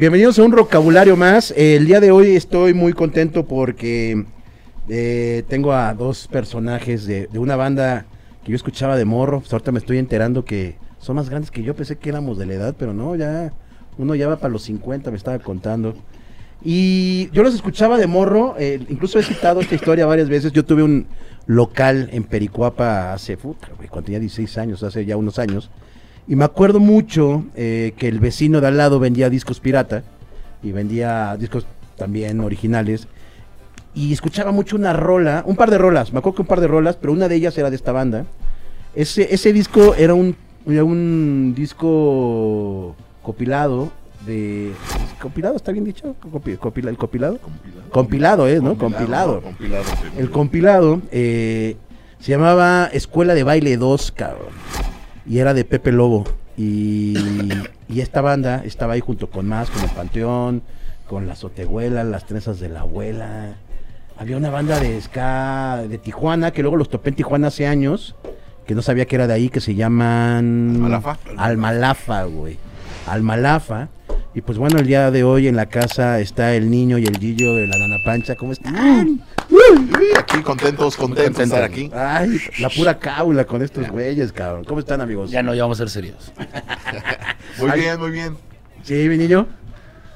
Bienvenidos a un vocabulario más. El día de hoy estoy muy contento porque eh, tengo a dos personajes de, una banda que yo escuchaba de morro. Pues ahorita me estoy enterando que son más grandes que yo. Pensé que éramos de la edad, pero no, ya uno ya va para los 50, me estaba contando. Y yo los escuchaba de morro, eh, incluso he citado esta historia varias veces. Yo tuve un local en Pericuapa hace, puta, cuando tenía 16 años, hace ya unos años. Y me acuerdo mucho eh, que el vecino de al lado vendía discos pirata y vendía discos también originales. Y escuchaba mucho una rola, un par de rolas, me acuerdo que un par de rolas, pero una de ellas era de esta banda. Ese, ese disco era un, era un disco copilado de compilado está bien dicho Copi- copila- el copilado compilado es no compilado, compilado, sí. el compilado eh, se llamaba Escuela de Baile 2 cabrón y era de Pepe Lobo y, y esta banda estaba ahí junto con más con el Panteón con las Otehuelas las trenzas de la abuela había una banda de ska de Tijuana que luego los topé en Tijuana hace años que no sabía que era de ahí que se llaman Almalafa. Almalafa, güey. Almalafa. Y pues bueno, el día de hoy en la casa está el niño y el Gillo de la Nana Pancha. ¿Cómo están? Aquí contentos, contentos de estar aquí. Ay, la pura cábula con estos güeyes, cabrón. ¿Cómo están, amigos? Ya no, ya vamos a ser serios. Muy Ay. bien, muy bien. Sí, mi niño.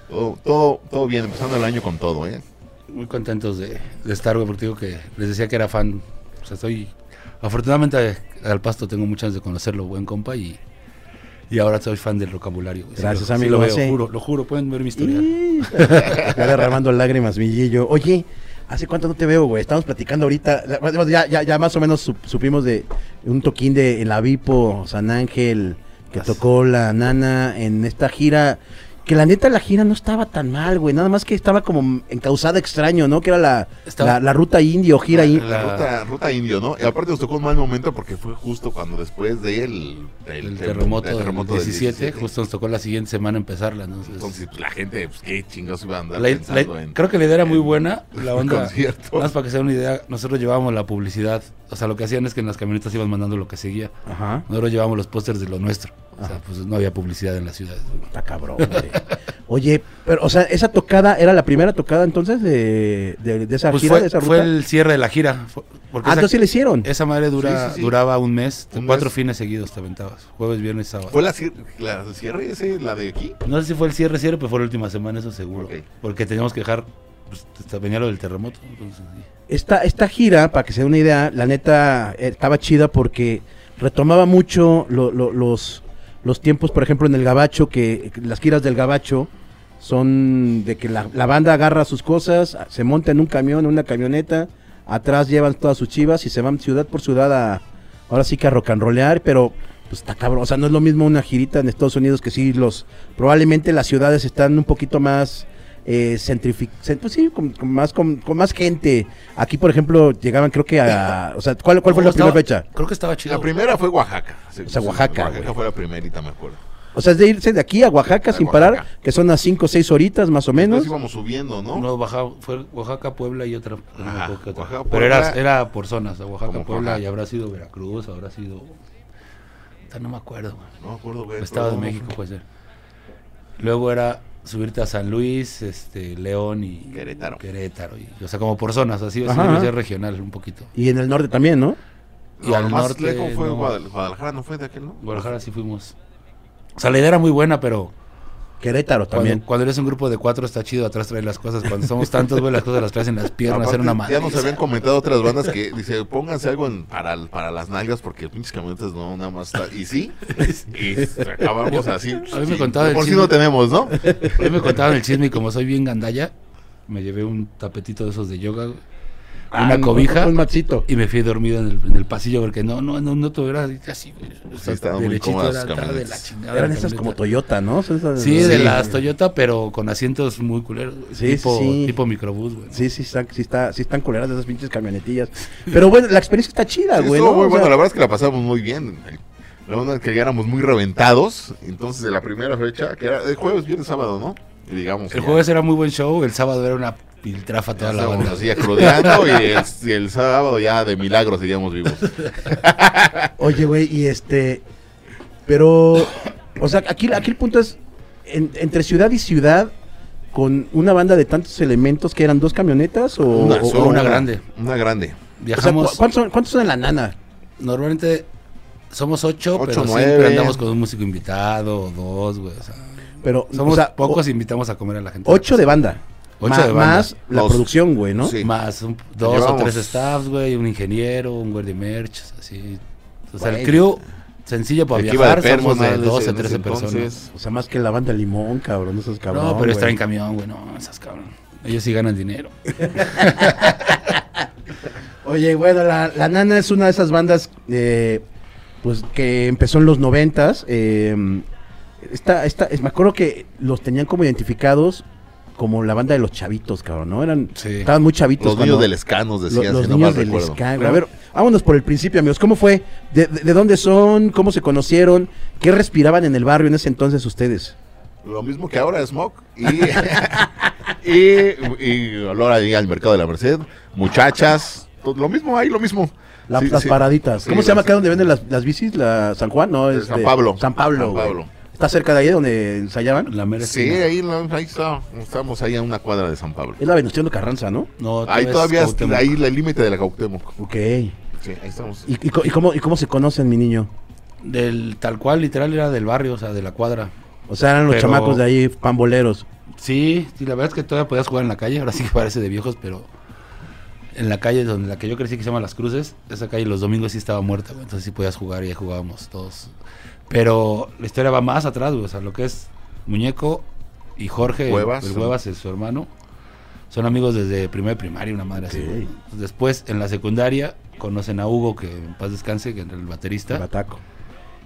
Todo, todo, todo bien, empezando el año con todo, ¿eh? Muy contentos de, de estar, güey, porque digo que les decía que era fan. O sea, estoy. Afortunadamente al pasto tengo muchas ganas de conocerlo, buen compa, y, y ahora soy fan del vocabulario. Sí Gracias, lo- sí amigo, lo veo, juro, lo juro, pueden ver mi historia. Ya derramando lágrimas, mi Gillo. Oye, ¿hace cuánto no te veo, güey? Estamos platicando ahorita. Ya, ya, ya más o menos sup- supimos de un toquín de en la Vipo, San Ángel, que tocó la nana en esta gira. Que la neta la gira no estaba tan mal, güey. Nada más que estaba como encausada extraño, ¿no? Que era la, Estaba- la, la ruta indio, gira la, indio. la ruta, ruta indio, ¿no? Y aparte nos tocó un mal momento porque fue justo cuando después del del El terremoto, del del terremoto del 17, justo nos tocó la siguiente semana empezarla. ¿no? Entonces, Entonces, pues, la gente, pues, qué chingados iba a andar la- la- pensando en... creo que la idea era muy en buena. La onda, concierto. nada más para que se den una idea, nosotros llevábamos la publicidad. O sea, lo que hacían es que en las camionetas iban mandando lo que seguía. Ajá. Nosotros llevábamos los pósters de lo nuestro. O sea, pues no había publicidad en las ciudades. Está cabrón, güey. Oye, pero, o sea, esa tocada era la primera tocada entonces de, de, de esa Pues gira, fue, de esa ruta. fue el cierre de la gira. Porque Ah, esa, entonces sí le hicieron. esa madre dura, Sí, sí, sí. duraba un mes, Un cuatro mes. fines seguidos te aventabas. Jueves, viernes, sábado. ¿Fue la, la cierre ese, la de aquí? No sé si fue el cierre, cierre, pero fue la última semana, eso seguro. Porque teníamos que dejar, pues venía lo del terremoto. entonces, sí. Esta, esta gira, para que se den una idea, la neta eh, estaba chida porque retomaba mucho lo- lo- los, los tiempos, por ejemplo, en el Gabacho, que las giras del Gabacho son de que la, banda agarra sus cosas, se monta en un camión, en una camioneta, atrás llevan todas sus chivas y se van ciudad por ciudad a, ahora sí que a rock and pero pues está cabrón, o sea, no es lo mismo una girita en Estados Unidos que sí los, probablemente las ciudades están un poquito más eh, pues sí, con, con más con, con más gente. Aquí, por ejemplo, llegaban creo que a, o sea, ¿cuál, cuál fue la Estaba- primera fecha? Creo que estaba chido. La primera fue Oaxaca. O sea, Oaxaca, Oaxaca güey. fue la primerita, me acuerdo. O sea, es de irse de aquí a Oaxaca A sin Oaxaca. parar, que son unas 5 o 6 horitas más o menos. Entonces íbamos subiendo, ¿no? No, bajaba, fue Oaxaca, Puebla y otra. no me Ajá, otra. Oaxaca, Pero era, era por zonas, a Oaxaca, Puebla, Oaxaca. y habrá sido Veracruz, habrá sido. Puta, No me acuerdo. güey. No me acuerdo. Estado de México puede ser. Luego era subirte a San Luis, este, León y Querétaro. Querétaro y, o sea, como por zonas, así, así Ajá, debe ser regional un poquito. Y en el norte también, ¿no? Y No, al más norte, lejos fue no. Guadalajara, ¿no fue de aquel, no? Guadalajara sí fuimos. O sea, la idea era muy buena, pero Querétaro también. cuando, cuando eres un grupo de cuatro está chido atrás traer las cosas. Cuando somos tantos, güey, las cosas las traes en las piernas, era una ya madre. nos habían comentado otras bandas que dice, pónganse algo en- para, para las nalgas porque pinches camionetas no, nada más está. Y sí, y acabamos así. A mí me sí, Por si no tenemos, ¿no? Hoy me contaban el chisme y como soy bien gandalla, me llevé un tapetito de esos de yoga, güey, una un- cobija Un maxito. y me fui dormido en el, en el pasillo porque no, no, no, no todo era así, güey. O sea, estaban muy cómodas era de la chingada. Eran esas como. Toyota, ¿no? Esas- Sí, de Sí. las Toyota, pero con asientos muy culeros. Sí, tipo, sí, sí. tipo microbús, güey. Sí, sí, está, sí, está, sí están culeras de esas pinches camionetillas. Pero bueno, la experiencia está chida, Sí, güey. ¿no? muy O sea, bueno, la verdad es que la pasamos muy bien. La onda es que ya éramos muy reventados. Entonces, de la primera fecha, que era el jueves, viernes, sábado, ¿no? Digamos. El ya- jueves era muy buen show, el sábado era una piltrafa ya toda la estábamos banda. y el, y el sábado ya de milagro seguíamos vivos. Oye, güey, y este. Pero. O sea, aquí, aquí el punto es. en- entre ciudad y ciudad, con una banda de tantos elementos que eran dos camionetas o, Una, o- solo una grande. Una grande. o sea, Viajamos, ¿cu- ¿cuántos, son, ¿Cuántos son en la nana? normalmente somos ocho, Ocho, pero nueve. siempre andamos con un músico invitado o dos, güey. O sea, Pero, somos o sea, pocos o- y invitamos a comer a la gente. ocho de banda. Ocho Ma- de banda. Más la producción, güey, ¿no? Sí. Más un- dos Llevamos- o tres staffs, güey, un ingeniero, un güey de merch, así. O sea, el crew sencillo para de viajar somos de personal 12, en ese 13 personas. O sea, más que la banda Limón, cabrón, esos cabrón. no, pero está en camión, güey, no, esas cabrón. Ellos sí ganan dinero. Oye, bueno, la, la Nana es una de esas bandas eh, pues que empezó en los noventas. Eh, esta, esta, es- me acuerdo que los tenían como identificados como la banda de los chavitos, cabrón, ¿no? Eran, Sí. estaban muy chavitos. Los cuando- niños del escanos lo- decían, los si no niños del güey. A ver, vámonos por el principio, amigos. ¿Cómo fue? ¿De, de, de dónde son? ¿Cómo se conocieron? ¿Qué respiraban en el barrio en ese entonces ustedes? Lo mismo que ahora Smoke. Y, y, y olor ahí al mercado de la Merced. Muchachas. Lo mismo ahí, lo mismo. La- Sí, las sí. paraditas. Sí, ¿Cómo se llama acá donde venden las, las bicis? La San Juan, ¿no? Este, San Pablo. San Pablo. San güey. ¿Está cerca de ahí donde ensayaban? La mera Sí, esquina. ahí, lo- ahí está. Estamos ahí a una cuadra de San Pablo. Es la Venustiano Carranza, ¿no? No, Ahí todavía es Cuauhtémoc. ahí el límite de la Cautemoc. Ok. Sí, ahí estamos. ¿Y, y co- y cómo, ¿Y cómo se conocen, mi niño? Del tal cual, literal, era del barrio, o sea, de la cuadra. O sea, eran los Pero- chamacos de ahí, pamboleros. Sí, sí, la verdad es que todavía podías jugar en la calle, ahora sí que parece de viejos, pero en la calle donde la que yo crecí que se llama Las Cruces, esa calle los domingos sí estaba muerta, güey, entonces sí podías jugar y ahí jugábamos todos. Pero la historia va más atrás, o sea, lo que es Muñeco y Jorge, Cuevas, el. Cuevas es su hermano, son amigos desde primer primaria, una madre así. Después, en la secundaria, conocen a Hugo, que en paz descanse, que era el baterista. Bataco.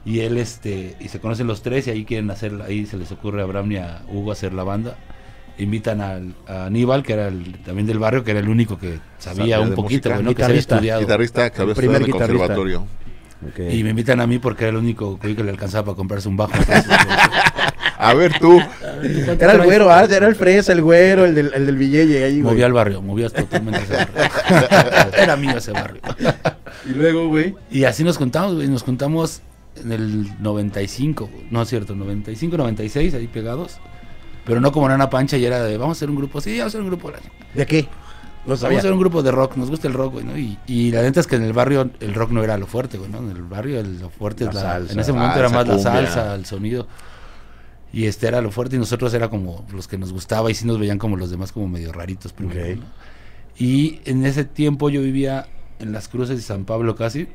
Y él, este, y se conocen los tres y ahí quieren hacer, ahí se les ocurre a Abraham y a Hugo hacer la banda. Invitan al, a Aníbal, que era el, también del barrio, que era el único que sabía Sabía un poquito, música. güey, ¿no? que se había estudiado. Guitarrista que había estudiado en el conservatorio. Y me invitan a mí porque era el único que le alcanzaba para comprarse un bajo. Entonces, A ver tú. Era el güero, ah, era el fresa, el güero, el del, el del billete ahí, güey. movía al barrio, movía totalmente ese barrio. era mío ese barrio. Y luego, güey. Y así nos juntamos, güey, nos juntamos en el 95, güey, no es cierto, 95, 96, ahí pegados. Pero no como Nana Pancha y era de, vamos a hacer un grupo, sí, vamos a hacer un grupo. ¿De qué? No Vamos a sabía. un grupo de rock, nos gusta el rock, güey, ¿no? Y, y la neta es que en el barrio el rock no era lo fuerte, güey, ¿no? En el barrio el- lo fuerte La es la, salsa. en ese momento era más la salsa, el sonido. Y este era lo fuerte y nosotros era como los que nos gustaba y sí nos veían como los demás como medio raritos primero. ¿no? Y en ese tiempo yo vivía en las cruces de San Pablo casi,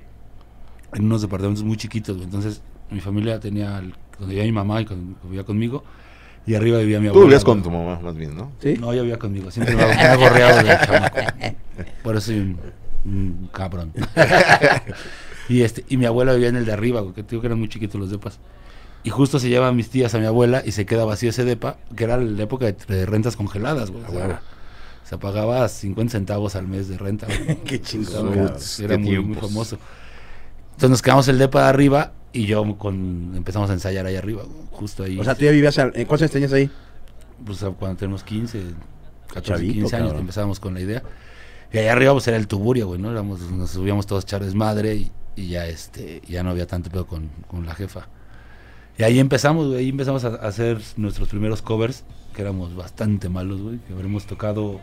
en unos departamentos muy chiquitos, güey. Entonces mi familia tenía, el- donde vivía mi mamá y con- vivía conmigo, y arriba vivía mi Tú abuela. vivías con tu mamá, más bien, ¿no? ¿Sí? No, yo vivía conmigo. Siempre me ha, gorreado de chamaco. Por eso soy un, un cabrón. y este y mi abuela vivía en el de arriba, güey, que te digo que eran muy chiquitos los depas. Y justo se llevan mis tías a mi abuela y se queda vacío ese depa, que era la época de, de rentas congeladas, güey. Huevo. se pagaba 50 centavos al mes de renta. güey. Qué chingón. Era Qué muy, muy famoso. Entonces nos quedamos el depa de arriba y yo con empezamos a ensayar ahí arriba, justo ahí. O sea, tú ya vivías. al- ¿en ¿Cuántos años tenías ahí? pues cuando tenemos 15, 14, Chavito, 15 años cabrón. empezábamos con la idea. Y allá arriba pues era el tuburio, güey, ¿no? Éramos, nos subíamos todos a echar desmadre y, y ya este ya no había tanto pedo con, con la jefa. Y ahí empezamos, güey, ahí empezamos a, a hacer nuestros primeros covers, que éramos bastante malos, güey, que habremos tocado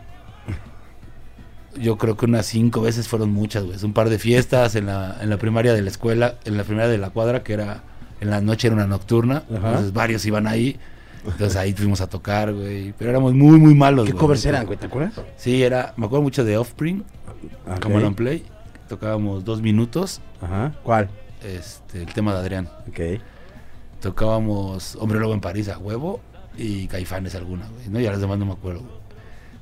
yo creo que unas cinco veces fueron muchas, güey. Un par de fiestas en la, en la primaria de la escuela, en la primaria de la cuadra, que era en la noche era una nocturna. Ajá. Entonces varios iban ahí. Entonces ahí fuimos a tocar, güey. Pero éramos muy, muy malos, ¿Qué güey. covers eran, güey? ¿Te acuerdas? Sí, era, me acuerdo mucho de Offspring, Ah, como ok. en Play. Tocábamos dos minutos, Ajá. ¿Cuál? este, el tema de Adrián. Ok. Tocábamos Hombre Lobo en París a huevo y Caifanes alguna, güey, ¿no? Y a las demás no me acuerdo, güey.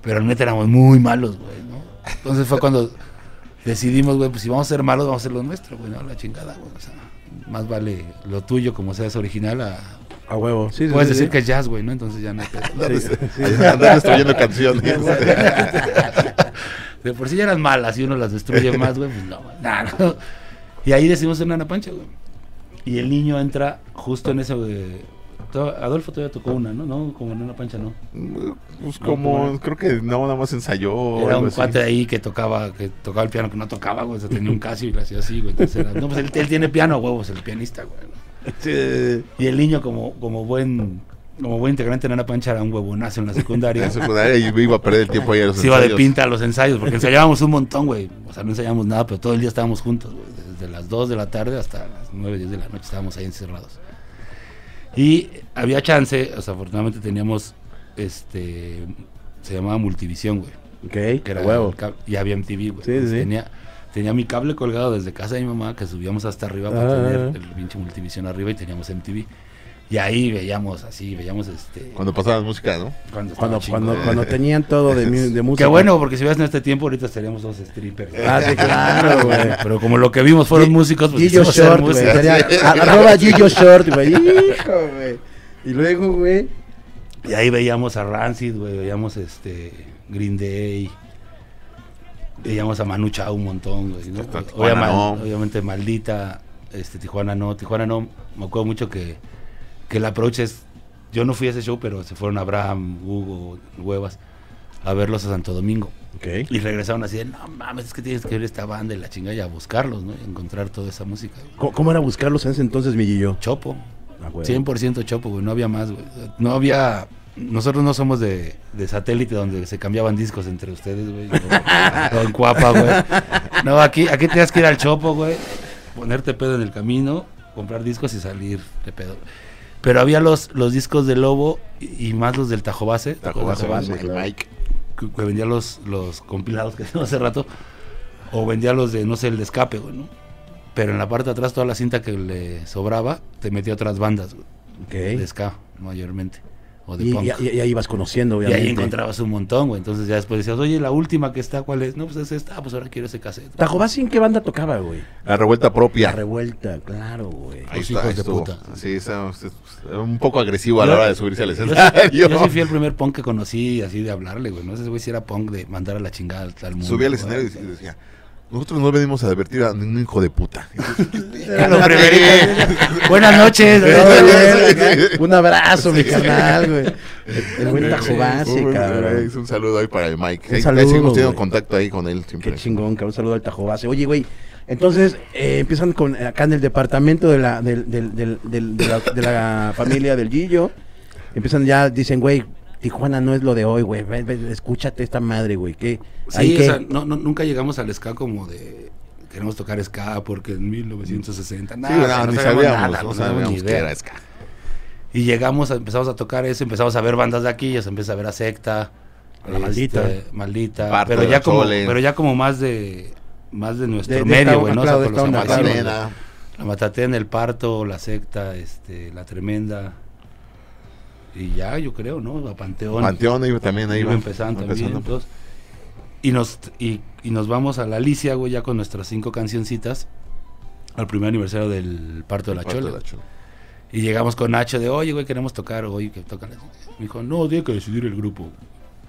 Pero neta éramos muy malos, güey, ¿no? Entonces fue cuando decidimos, güey, pues si vamos a ser malos, vamos a hacer lo nuestro, güey, ¿no? La chingada, güey. O sea, más vale lo tuyo como seas original a... A huevo. Sí, Puedes sí, decir sí. que es jazz, güey, ¿no? Entonces ya no hay. Andar destruyendo canciones. De por sí ya eran malas y uno las destruye más, güey, pues no, no. Y ahí decidimos hacer una pancha, güey. Y el niño entra justo en ese, güey. Adolfo todavía tocó una, ¿no? No, como en una pancha, no. Pues como, creo que no, nada más ensayó. Era un cuate ahí que tocaba, que tocaba el piano, que no tocaba, güey. O sea, tenía un Casio y lo hacía así, güey. Entonces era, no, pues él, él tiene piano, huevos, el pianista, güey. Y el niño como, como buen como buen integrante de Nana Pancha era un huevonazo en la secundaria. En secundaria y iba a perder el tiempo ahí a los Se iba de pinta a los ensayos, porque ensayábamos un montón, güey. O sea, no ensayábamos nada, pero todo el día estábamos juntos, güey. Desde las 2 de la tarde hasta las 9, 10 de la noche estábamos ahí encerrados. Y había chance, o sea, afortunadamente teníamos, este, se llamaba Multivisión, güey. Ok, Que era huevo. y había MTV, güey. Sí, sí. Tenía, tenía mi cable colgado desde casa de mi mamá, que subíamos hasta arriba para Ah. tener el pinche Multivisión arriba y teníamos MTV. Y ahí veíamos así, veíamos este... Cuando pasaban música, ¿no? cuando, Cuando, estaba cuando, cuando tenían todo de, música. Qué bueno, porque si hubieras en este tiempo, ahorita estaríamos dos strippers. Ah, sí, claro, güey. Pero como lo que vimos fueron músicos, pues Gillo Short, güey. arroba Gillo Short, güey. Hijo, güey. Y luego, güey. Y ahí veíamos a Rancid, güey, veíamos este Green Day. Veíamos a Manu Chao un montón, güey. ¿no? Tijuana Obviamente, no. obviamente maldita, este Tijuana no, Tijuana no, me acuerdo mucho que, que el approach es, yo no fui a ese show, pero se fueron Abraham, Hugo, Huevas, a verlos a Santo Domingo. Ok. Y regresaron así de, no mames, es que tienes que ver esta banda y la chingada y a buscarlos, ¿no? Y encontrar toda esa música. ¿Cómo, cómo era buscarlos en ese entonces, mi Gillo? Chopo. Ah, güey. 100% chopo, güey, no había más, güey. No había... Nosotros no somos de, de satélite donde se cambiaban discos entre ustedes, güey. O, o en Cuapa, güey. No, aquí, aquí tenías que ir al chopo, güey. Ponerte pedo en el camino, comprar discos y salir de pedo. Pero había los, los discos de Lobo y, y más los del Tajo Base. ¿te Tajo acuerdas Base, de Tajo el Mike. que, que vendía los, los compilados que hicimos hace rato, o vendía los de, no sé, el de escape, güey, ¿no? Pero en la parte de atrás, toda la cinta que le sobraba, te metía otras bandas, güey, de Ok. ska, mayormente, o de Y, punk. y- y- y ahí ibas conociendo, Y obviamente. ahí encontrabas un montón, güey. Entonces ya después decías, oye, la última que está, ¿cuál es? No, pues es esta, Ah, pues ahora quiero ese cassette. Tajobasi, ¿en qué banda tocaba, güey? La revuelta La propia. revuelta, claro, güey. Ahí Los está, hijos de puta. Sí, esa- es- es un poco agresivo a la hora de subirse al Yo, escenario. yo sí fui el primer punk que conocí así de hablarle, güey. No sé si era punk de mandar a la chingada al, mundo. Subí al escenario y decía, nosotros no venimos a divertir a ningún hijo de puta. Buenas noches. Un abrazo, mi canal, güey. El, buen Tajobasi, Un- cabrón. Un saludo ahí para el Mike. Un saludo, ahí seguimos teniendo contacto ahí con él siempre. Qué chingón, cabrón. Un saludo al Tajobase. Oye, güey, entonces eh, empiezan con acá en el departamento de la, del, del- del- del- de la, de la familia del Gillo. Empiezan ya, dicen, güey, Tijuana no es lo de hoy, güey. Escúchate esta madre, güey. ¿Qué? Ahí Sí, o sea, no, no- nunca llegamos al ska como de queremos tocar ska porque en 1960 Sí, nada, no, no ni sabíamos nada, no no sabíamos ni que idea. era ska. Y llegamos, a- empezamos a tocar eso, empezamos a ver bandas de aquí, ya se empieza a ver a Secta, A la Maldita. maldita, Parto pero ya como, pero ya como más de más de nuestro De- de medio, güey, ¿no? claro, O sea. La Matatena, el parto, la secta, este, la tremenda. Y ya, yo creo, ¿no? La Panteón. Panteón iba también ahí. Iba empezando también. entonces, y, nos, y, y nos vamos a la Alicia, güey, ya con nuestras cinco cancioncitas. Al primer aniversario del parto de la de Chola. la Chola. Y llegamos con Nacho de, oye, güey, queremos tocar, oye, que tocan. Me dijo, no, tiene que decidir el grupo.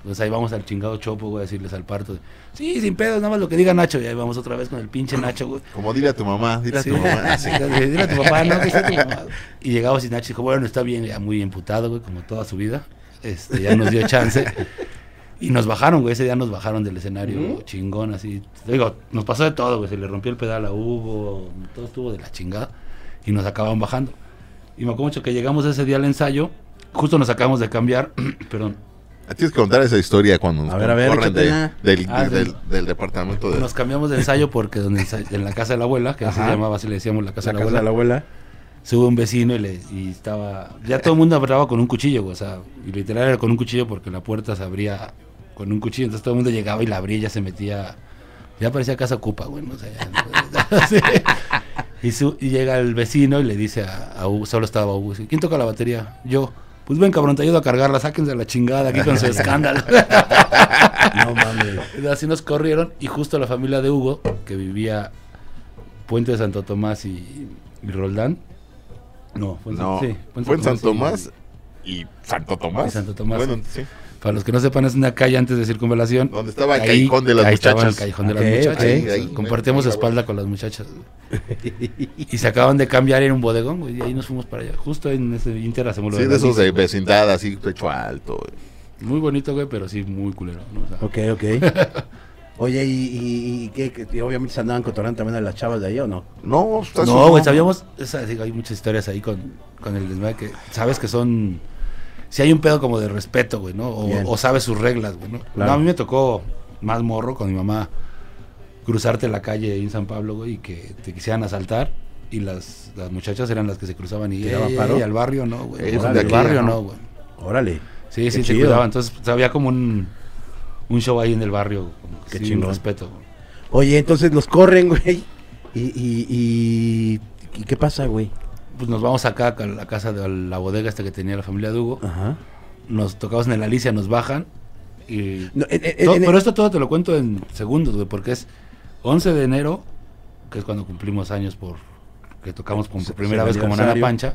Entonces ahí vamos al chingado chopo, güey, a decirles al parto. Sí, sin pedos, nada más lo que diga Nacho. Y ahí vamos otra vez con el pinche Nacho, güey. Como dile a tu mamá, dile a tu mamá. Sí. Dile a tu papá, no, que sea tu mamá. Y llegamos y Nacho dijo, bueno, está bien, ya muy emputado, güey, como toda su vida. Este, ya nos dio chance. Y nos bajaron, güey, ese día nos bajaron del escenario, chingón, así. Digo, nos pasó de todo, güey, se le rompió el pedal a Hugo, todo estuvo de la chingada. Y nos acababan bajando. Y me acuerdo mucho que llegamos ese día al ensayo, justo nos acabamos de cambiar, perdón, Tienes que contar esa historia cuando nos A ver, a ver, corren de- del, Ah, del, departamento de... nos cambiamos de ensayo porque donde en la casa de la abuela, que así se llamaba, así le decíamos la casa La de la casa abuela. de la abuela. sube un vecino y, le, y estaba. Ya todo el mundo hablaba con un cuchillo, güey, o sea, y literal era con un cuchillo porque la puerta se abría con un cuchillo, entonces todo el mundo llegaba y la abría y ya se metía. Ya parecía casa ocupa, güey, ¿no? O sea, ya- sí. y, su- y llega el vecino y le dice a, a Hugo, solo estaba Hugo, dice, ¿quién toca la batería? Yo. Pues ven, cabrón, te ayudo a cargarla, sáquense la chingada aquí con su escándalo. No mames. Así nos corrieron y justo la familia de Hugo, que vivía Puente de Santo Tomás y, y Roldán. No, fue en, San- No, sí, fue en San y- Tomás y Santo Tomás. Y Santo Tomás. Bueno, sí. Para los que no sepan, es una calle antes de circunvalación. Donde estaba el Ahí- callejón de las ahí estaba muchachas. el callejón de las muchachas. ok. o sea, Ahí, compartíamos ahí, espalda con las muchachas. y se acaban de cambiar en un bodegón, güey, y ahí nos fuimos para allá. Justo en ese Inter hacemos lo Sí, de esos de vecindad, así, pecho alto. güey. Muy bonito, güey, pero sí muy culero. ¿no? O sea, Ok, ok. Oye, ¿y, y, y qué? qué- y obviamente se andaban cotorreando también a las chavas de ahí o no? No, está No, güey, sabíamos, esa, digo, hay muchas historias ahí con, con el desmadre que sabes que son si hay un pedo como de respeto, güey, ¿no? O, o sabe sus reglas, güey, ¿no? Claro. No, a mí me tocó más morro con mi mamá cruzarte la calle en San Pablo, güey, y que te quisieran asaltar. Y las, las muchachas eran las que se cruzaban y ¿Te daban "Ey, paro? ey, al barrio no, güey. Al barrio ¿no? güey. Órale. Sí, Qué sí, se chido. cuidaban. Entonces, pues, había como un, un show ahí en el barrio. Como que Qué un respeto. güey. Oye, entonces los corren, güey. Y, y, y, ¿y qué pasa, güey? Pues nos vamos acá a la casa de la bodega esta que tenía la familia de Hugo. Ajá. Nos tocamos en el Alicia, nos bajan. Y No, en- en- To- en- pero esto todo te lo cuento en segundos, güey, porque es 11 de enero, que es cuando cumplimos años por que tocamos por Se- primera se- vez como Nana. Pancha.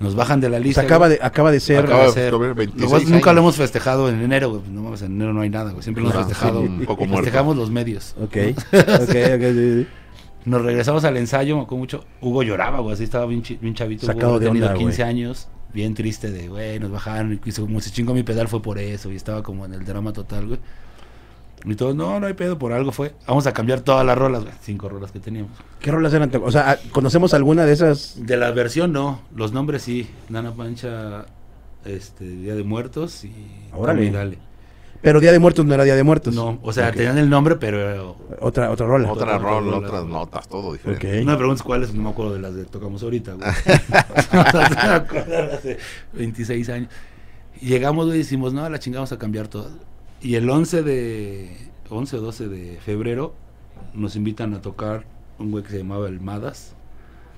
Nos bajan de la pues lista. acaba güey. de, acaba de ser. Acaba de Ser- cumplir Lo 26 cual nunca años. lo hemos festejado en enero, güey. No mames, en enero no hay nada, güey. Siempre lo hemos festejado. sí, un poco muerto. Festejamos los medios. Ok. ok, ok. sí, sí. Nos regresamos al ensayo, me acuerdo mucho. Hugo lloraba, güey, así estaba bien, chavito. Sacado Hugo de onda, 15 güey. años, bien triste de, güey, nos bajaron. Y se- como se chingó mi pedal fue por eso. Y estaba como en el drama total, güey. Y todos, no, no hay pedo, por algo fue. Vamos a cambiar todas las rolas, güey. Cinco rolas que teníamos. ¿Qué rolas eran? O sea, ¿conocemos alguna de esas? De la versión, no. Los nombres sí. Nana Pancha, este, Día de Muertos y Órale. Dale. Pero Día de Muertos no era Día de Muertos. No, o sea, tenían el nombre, pero Otra, otra rola. Otra Otra rol, rola. otras notas, todo diferente. No me preguntes cuáles, no me acuerdo de las que tocamos ahorita, güey. No me acuerdo de hace 26 años. Y llegamos, güey, y decimos, no, la chingamos a cambiar todas. Y el 11 de 11 o 12 de febrero nos invitan a tocar un güey que se llamaba El Madas.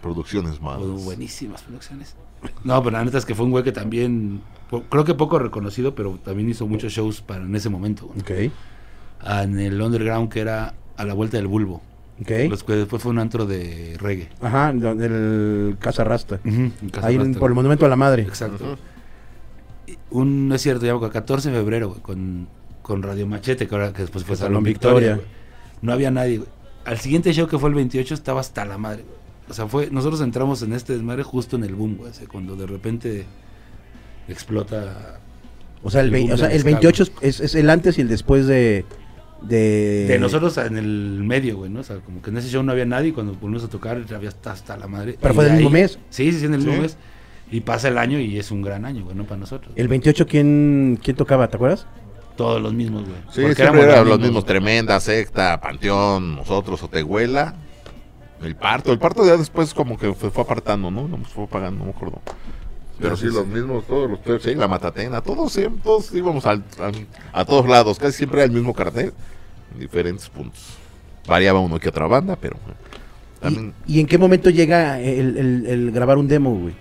Producciones más. Oh, buenísimas producciones. No, pero la neta es que fue un güey que también, creo que poco reconocido, pero también hizo muchos shows para en ese momento. güey. Ok. Ah, En el underground que era a la vuelta del bulbo. Ok. Los que después fue un antro de reggae. Ajá, donde el Casa Rasta. en Casa Ahí Rasta, por el. Monumento a la Madre. Exacto. Un, no es cierto, ya me acuerdo, 14 de febrero, güey, con, con Radio Machete, que, ahora, que después fue Salón Salón Victoria. No había nadie, güey. Al siguiente show que fue el 28 estaba hasta la madre, güey. O sea, fue, nosotros entramos en este desmadre justo en el boom, güey. cuando de repente explota O sea, el, El o sea, el ska, 28 es, es- el antes y el después de. De, de nosotros en el medio, güey, ¿no? O sea, como que en ese show no había nadie y cuando volvimos a tocar había hasta, hasta la madre. Pero Y fue de del mismo ahí- mes. Sí, sí, sí, en el mismo Sí. mes. Y pasa el año y es un gran año, güey, ¿no? Para nosotros. El 28, ¿quién, ¿quién tocaba? ¿Te acuerdas? Todos los mismos, güey. Sí, Porque siempre éramos eran los mismos. Tremenda, Secta, Panteón, nosotros, Otehuela. El parto. El parto ya después como que se fue apartando, ¿no? Nos fue pagando, no me acuerdo. Pero sí, Sí, sí, los mismos, todos los tres, sí, la Matatena, todos siempre, todos íbamos al- al- a todos lados, casi siempre era el mismo cartel, en diferentes puntos. Variaba uno que otra banda, pero eh, también... ¿Y, y en qué momento llega el, el- el grabar un demo, güey?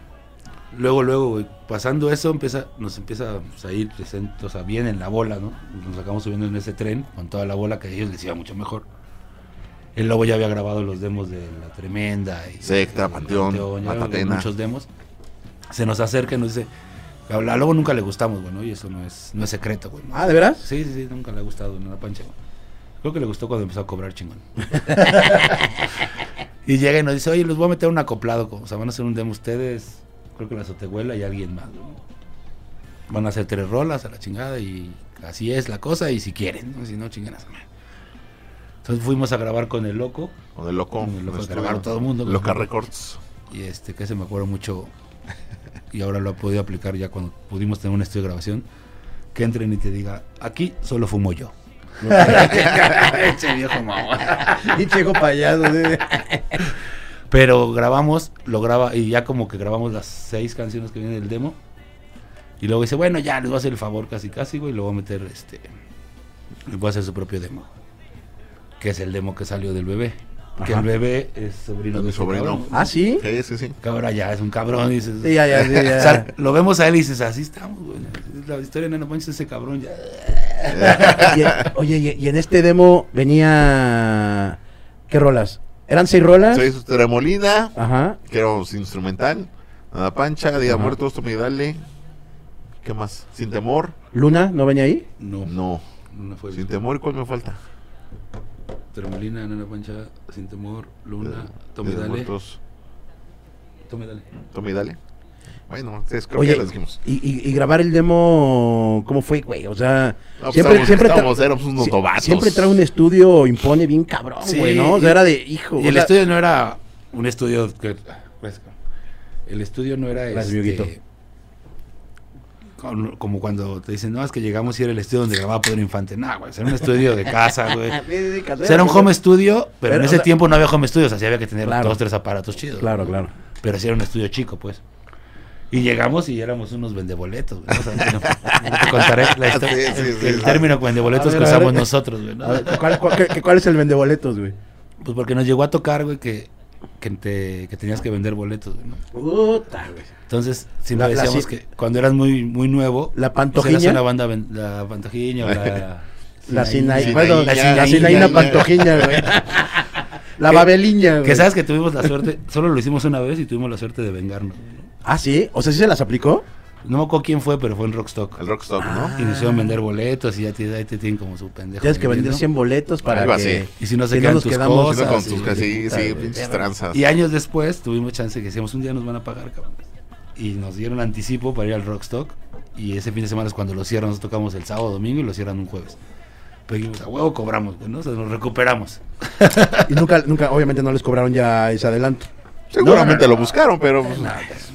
Luego, luego, güey, pasando eso, empieza, nos empieza pues, a ir presente, o sea, bien en la bola, ¿no? Nos acabamos subiendo en ese tren con toda la bola que a ellos les iba mucho mejor. El Lobo ya había grabado los demos de La Tremenda. Y, Secta, Panteón, Matatena. Muchos demos. Se nos acerca y nos dice, a la Lobo nunca le gustamos, güey, ¿no? Y eso no es, no es secreto, güey. ¿no? Ah, ¿de veras? Sí, sí, sí, nunca le ha gustado en la pancha. güey. Creo que le gustó cuando empezó a cobrar chingón. y llega y nos dice, oye, les voy a meter un acoplado. O sea, van a hacer un demo ustedes, creo que la Sotehuela y alguien más. ¿no? Van a hacer tres rolas a la chingada y así es la cosa y si quieren, ¿no? si no, chingan a su madre. Entonces fuimos a grabar con el loco Con el loco. Con el loco nuestro- grabaron todo el mundo. Loca Records. y este que se me acuerdo mucho y ahora lo ha podido aplicar ya cuando pudimos tener un estudio de grabación que entren y te diga aquí solo fumo yo Ese viejo mamón. ¿sí? pero grabamos lo graba y ya como que grabamos las seis canciones que vienen del demo y luego dice bueno ya les voy a hacer el favor casi casi güey y lo voy a meter este les voy a hacer su propio demo que es el demo que salió del bebé que Ajá. el bebé es sobrino Es mi de ese sobrino. cabrón. Ah, sí. Sí, sí, sí. que ahora ya es un cabrón y dices Sí, ya, ya, sí, ya. O sea, lo vemos a él y dices, así estamos, güey. La historia de Nano Pancho es ese cabrón ya. Y- oye, y, y en este demo venía. ¿Qué rolas? ¿Eran seis rolas? Soy Tremolina, Ajá. que era instrumental. Nada Pancha, Día Ajá. Muertos, Dale. ¿Qué más? Sin Temor. ¿Luna no venía ahí? No, No. no fue. Sin Temor, ¿y ¿cuál me falta? Termalina, Nana Pancha, Sin Temor, Luna, Día Tome de Dale. Muertos, Tome Dale. Tome y Dale. Bueno, entonces creo Oye, que ya les dijimos. y, y- y grabar el demo, ¿cómo fue, güey? O sea, No, pues siempre, siempre, tra- unos novatos. siempre trae un estudio, impone bien cabrón, Sí, güey, ¿no? O sea, y- era de hijo. Y el sea, estudio no era un estudio que. El estudio no era Gracias, este, como cuando te dicen, no, es que llegamos y era el estudio donde grababa Pedro Infante. No, güey, era un estudio de casa, güey. O sea, era un home studio, pero, Pero, en o ese sea- tiempo no había home studio, o sea, sí había que tener Claro. dos, tres aparatos chidos. Claro, güey. claro. Pero sí era un estudio chico, pues. Y llegamos y éramos unos vendeboletos, güey. O sea, no, no te contaré la historia. Sí, sí, el, sí. el término vendeboletos que usamos nosotros, güey. ¿no? ¿cuál, cuál- qué- cuál es el vendeboletos, güey? Pues porque nos llegó a tocar, güey, que, que, te- que tenías que vender boletos, güey, ¿no? Puta, güey. Entonces, siempre La- la decíamos que cuando eras muy muy nuevo, La pues, pantojiña. una banda, ven- la pantojiña o la... La Sinaí, Sinaí, bueno, la la Sinaína. Pantojiña, güey. La Que- Babeliña, güey. Que sabes que tuvimos la suerte, solo lo hicimos una vez y tuvimos la suerte de vengarnos. Ah, sí. O sea, sí se las aplicó. No me acuerdo quién fue, pero fue en Rockstock. El Rockstock, Ah. ¿no? Y nos hicieron vender boletos y ya te, ahí te tienen como su pendejo. Tienes que vender vendiendo. 100 boletos para Algo que. así. Y si no se que quedan nos tus quedamos cosas. Con tus güey. sí, sí, pinches tranzas. Y años después tuvimos chance que decíamos un día nos van a pagar, cabrón. Y nos dieron anticipo para ir al Rockstock. Y ese fin de semana es cuando lo cierran. Nos tocamos el sábado, domingo y lo cierran un jueves. Pero dijimos, a huevo cobramos, ¿no? O sea, nos recuperamos. Y nunca, nunca, obviamente no les cobraron ya ese adelanto. Seguramente lo buscaron, pero pues,